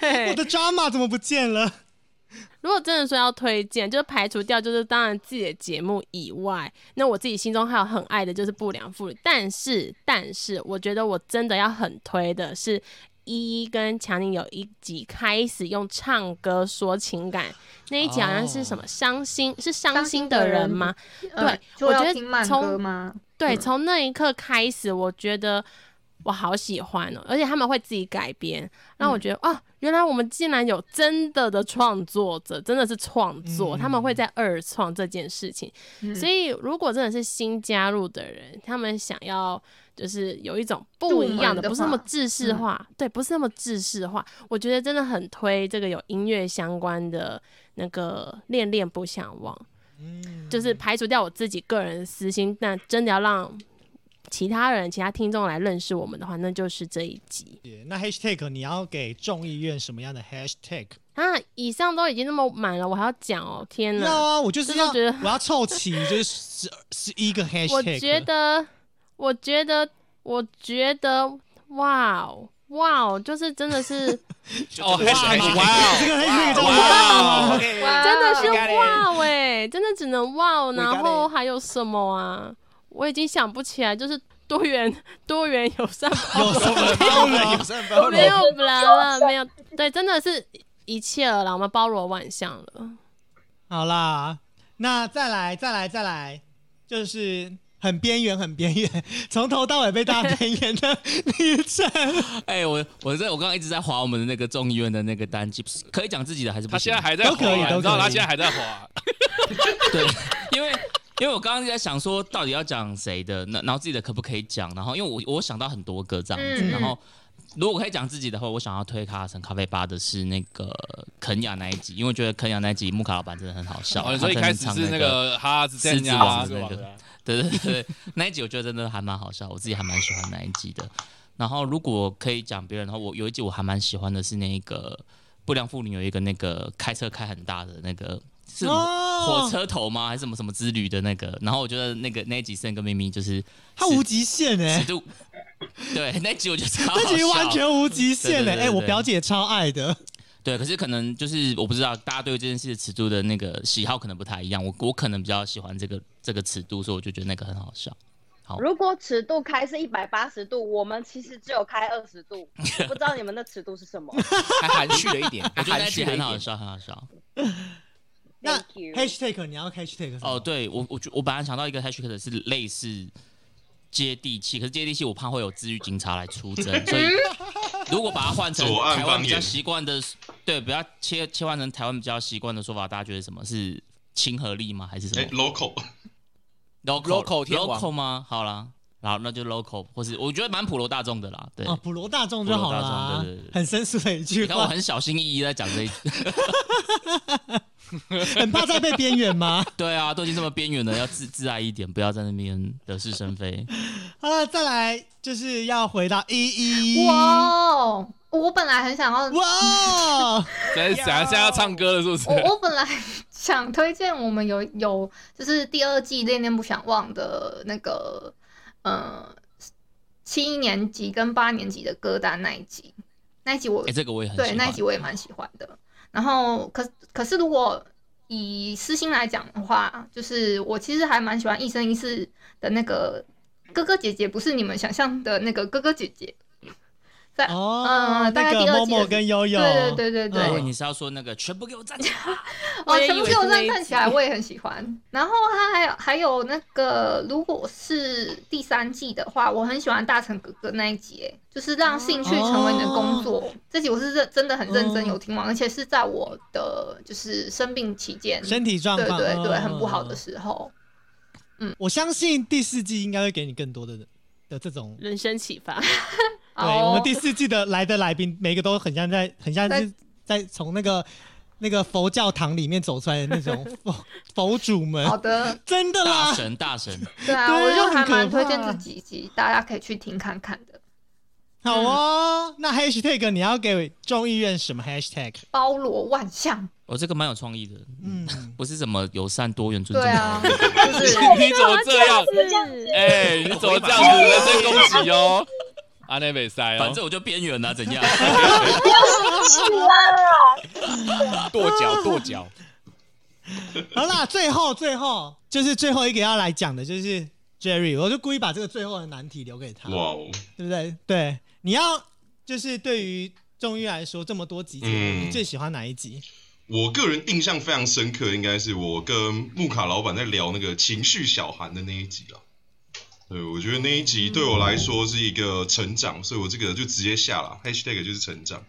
对我，的 drama 怎么不见了？如果真的说要推荐，就是排除掉，就是当然自己的节目以外，那我自己心中还有很爱的就是不良妇女。但是，但是，我觉得我真的要很推的是。依依跟强尼有一集开始用唱歌说情感，那一集好像是什么伤心，是伤心的人吗？呃对就我觉得要听慢从歌吗？对，嗯从那一刻开始，我觉得我好喜欢哦，而且他们会自己改编，让我觉得、哦，原来我们竟然有真的的创作者，真的是创作，他们会在二创这件事情。嗯。所以，如果真的是新加入的人，他们想要就是有一种不一样的，的不是那么制式化，对，不是那么制式化，我觉得真的很推这个有音乐相关的那个恋恋不想忘。就是排除掉我自己个人私心，但真的要让其他人、其他听众来认识我们的话，那就是这一集那 hashtag 你要给众议院什么样的 hashtag？啊！以上都已经那么满了，我还要讲哦，天哪！要啊，我就是要觉得我要凑齐，就是十十一个 hashtag。我觉得，我觉得，我觉得，哇哦哇哦，就是真的是哦，哇还是嘛哇哦，这个那个叫哇哇，，OK，哇真的是哇喂，真的只能哇然后还有什么啊？我已经想不起来，就是多元 *laughs* 多元友善包有容，什么包容？有善包容没有啦了，没有，对，真的是一切了啦，我们包罗万象了。好啦，那再来，再来，再来，就是很边缘，很边缘，*laughs* 从头到尾被大边缘的女生。*laughs* 哎、我我这我刚刚一直在划我们的那个众议院的那个单机，可以讲自己的还是不行？他现在还在都可以，都你知道可以他现在还在滑，对，因为因为我刚刚在想说，到底要讲谁的，那然后自己的可不可以讲？然后因为我我想到很多个这样子，嗯然后如果可以讲自己的话，我想要推卡成咖啡吧的是那个肯雅那一集，因为我觉得肯雅那一集木卡老板真的很好笑。哦，你说一他可能唱开始是那个个哈子狮子呀王的那个，对对对对，那一集我觉得真的还蛮好笑，我自己还蛮喜欢那一集的。然后如果可以讲别人的话，我有一集我还蛮喜欢的是那个不良妇女有一个那个开车开很大的那个是哦火车头吗？还是什么什么之旅的那个？然后我觉得那个那一集森跟咪咪就是他无极限哎、尺度，对 *laughs* 那集我觉得超好这集笑完全无极限哎、哎、我表姐超爱的。对，可是可能就是我不知道大家对这件事的尺度的那个喜好可能不太一样，我我可能比较喜欢这个这个尺度，所以我就觉得那个很好笑。好如果尺度开是一百八十度，我们其实只有开二十度，*laughs* 我不知道你们的尺度是什么。*laughs* 还含蓄了一点，还我觉得那很好笑，很好笑。那 hashtag 你要 hashtag 哦，，对我我觉我本来想到一个 hashtag 是类似接地气，可是接地气我怕会有治愈警察来出征，*laughs* 所以如果把它换成台湾比较习惯的，对，不要切切换成台湾比较习惯的说法，大家觉得什么？是亲和力吗？还是什哎么，local，local local, local 吗？好啦，然后那就 local，或是我觉得蛮普罗大众的啦，对。啊，普罗大众就好了、很深邃的一句你看我，很小心翼翼在讲这一句，*laughs* *laughs* 很怕再被边缘吗？*laughs* 对啊，都已经这么边缘了，要自自爱一点，不要在那边惹是生非。好了，再来就是要回到一一，哇哦，我本来很想要，哇，*laughs* 在想现在要唱歌了，是不是？我我本来想推荐我们有有就是第二季《恋恋不想忘》的那个呃七年级跟八年级的歌单那一集，那一集我哎、这个我也很喜对。那一集我也蛮喜欢的。然后可可是如果以私心来讲的话，就是我其实还蛮喜欢《一生一世》的那个哥哥姐姐，不是你们想象的那个哥哥姐姐。在哦，嗯，大概那个第二季的默默跟悠悠，对对对对对，你是要说那个全部给我站起来，*laughs* 哦，全部给我这是那一集样看起来，我也很喜欢。*laughs* 然后他还有还有那个，如果是第三季的话，我很喜欢大成哥哥那一集，哎，就是让兴趣成为你的工作。这集我是认真的很认真哦有听完，而且是在我的就是生病期间，身体状况，对对，对很不好的。时候。嗯我相信第四季应该会给你更多的的这种。人生启发，*laughs* 对哦我们第四季的来的来宾，每个都很像在，很像是在从那个那个佛教堂里面走出来的那种佛 *laughs* 佛主们。好的，真的大啦，神大神，*laughs* 对啊，我就还蛮推荐怕这几集，大家可以去听看看的。好哦。那 hashtag 你要给众议院什么 hashtag？包罗万象，我、这个蛮有创意的，嗯，不是什么友善多元尊重。对啊，*laughs* 就是你怎么这样？是哎，你怎么这样子？人身攻击哦！阿内北塞哦，反正我就边缘啊，怎样？跺脚跺脚，好啦，最后最后就是最后一个要来讲的，就是 Jerry，我就故意把这个最后的难题留给他，哇哦，对不对？对，你要就是对于众议来说这么多集，嗯你最喜欢哪一集？我个人印象非常深刻，应该是我跟木卡老板在聊那个情绪小韩的那一集了。对，我觉得那一集对我来说是一个成长，所以我这个就直接下了 hashtag 就是成长了。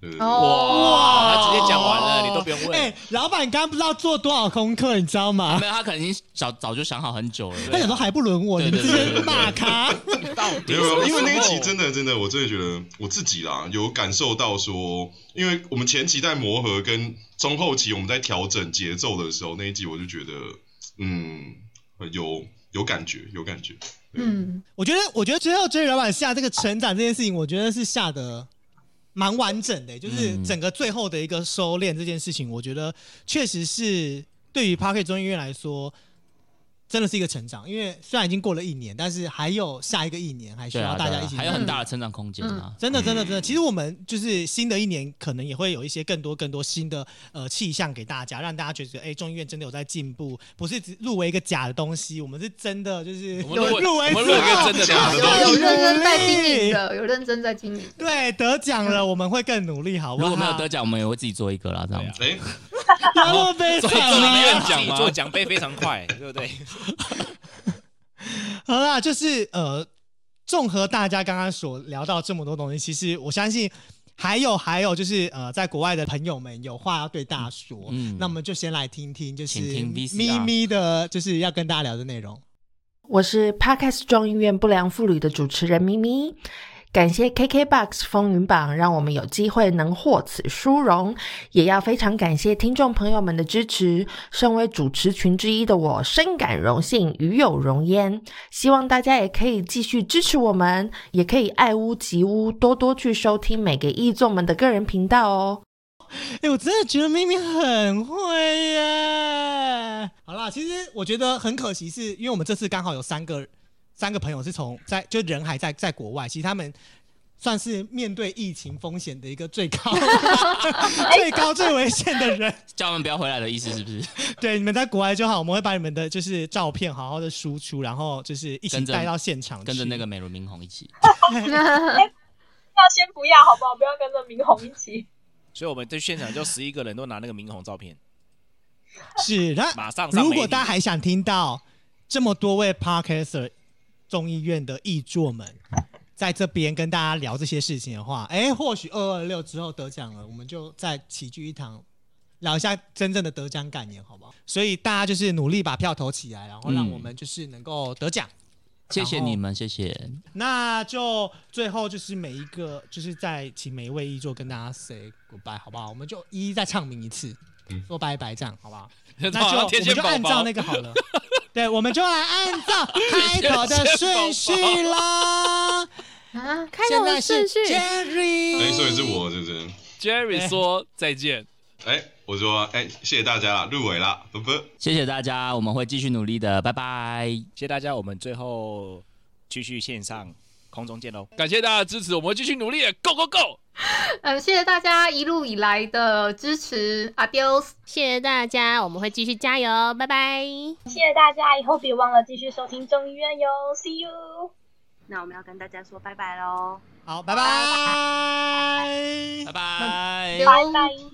对对对哦，哇，他直接讲完了，你都不用哎、问。老板刚刚不知道做多少功课，你知道吗没？有，他可能已经早早就想好很久了。他想说还不轮我，对你们这些对对对对骂咖。*laughs* 到底没有没有，因为那一集真的真的，我真的觉得我自己啦有感受到说，因为我们前期在磨合，跟中后期我们在调整节奏的时候，那一集我就觉得，嗯，有有感觉，有感觉。嗯，我觉得，我觉得最后 Jerry 老板下这个成长这件事情，我觉得是下的蛮完整的，就是嗯整个最后的一个收敛这件事情，我觉得确实是对于 Parket 中医院来说，真的是一个成长，因为虽然已经过了一年，但是还有下一个一年，还需要大家一起、还有很大的成长空间啊。真的，真的，真的，其实我们就是新的一年，可能也会有一些更多、更多新的呃气象给大家，让大家觉得，哎，众议院真的有在进步，不是只入围一个假的东西，我们是真的就是有入围入围我们入围一个真的假的有东西有认真在经营的，有认真在经营。对，得奖了，我们会更努力，好不好？如果没有得奖，我们也会自己做一个啦，这样子。*laughs* 哎，不要那么悲做惨众议院啊！奖吗做奖杯非常快，对不对？*laughs* 好啦，就是呃，综合大家刚刚所聊到这么多东西，其实我相信还有还有就是呃，在国外的朋友们有话要对大家说，嗯那我们就先来听听，就是咪咪的，就是要跟大家聊的内容。我是 Podcast 众议院不良妇女的主持人咪咪。感谢 KKBOX 风云榜，让我们有机会能获此殊荣，也要非常感谢听众朋友们的支持。身为主持群之一的我，深感荣幸，与有荣焉。希望大家也可以继续支持我们，也可以爱屋及乌，多多去收听每个艺众们的个人频道哦。哎、我真的觉得咪咪很会耶。好啦，其实我觉得很可惜是，因为我们这次刚好有三个三个朋友是从在就人还在在国外，其实他们算是面对疫情风险的一个最高 *laughs* *laughs* 最高最危险的人。叫他们不要回来的意思是不是？对，你们在国外就好，我们会把你们的就是照片好好的输出，然后就是一起带到现场去，跟着那个美轮明宏一起。要先不要好不好？不要跟着明宏一起。所以我们在现场就十一个人都拿那个明红照片，是，那马上如果大家还想听到这么多位 Podcaster 众议院的议座们在这边跟大家聊这些事情的话，哎，或许二二六之后得奖了，我们就再齐聚一堂。聊一下真正的得奖感言，好不好？所以大家就是努力把票投起来，然后让嗯我们就是能够得奖。谢谢你们，谢谢。那就最后就是每一个，就是再请每一位议座跟大家 say goodbye，好不好？我们就一一再唱名一次，说拜拜，这样好不好？*laughs* 那就我天们就按照那个好了。*laughs* 对，我们就来按照开头的顺序啦。*laughs* 啊，开头的顺序，Jerry，哎，所以是我，是不是？Jerry 说再见。哎，我说，哎，谢谢大家啦，入围啦，啵啵。谢谢大家，我们会继续努力的，拜拜。谢谢大家，我们最后继续线上空中见喽。感谢大家的支持，我们会继续努力，Go Go Go！嗯，谢谢大家一路以来的支持，Adios。谢谢大家，我们会继续加油，拜拜。谢谢大家，以后别忘了继续收听中医院哟，See you。那我们要跟大家说拜拜喽。好，拜拜，拜拜。留拜拜。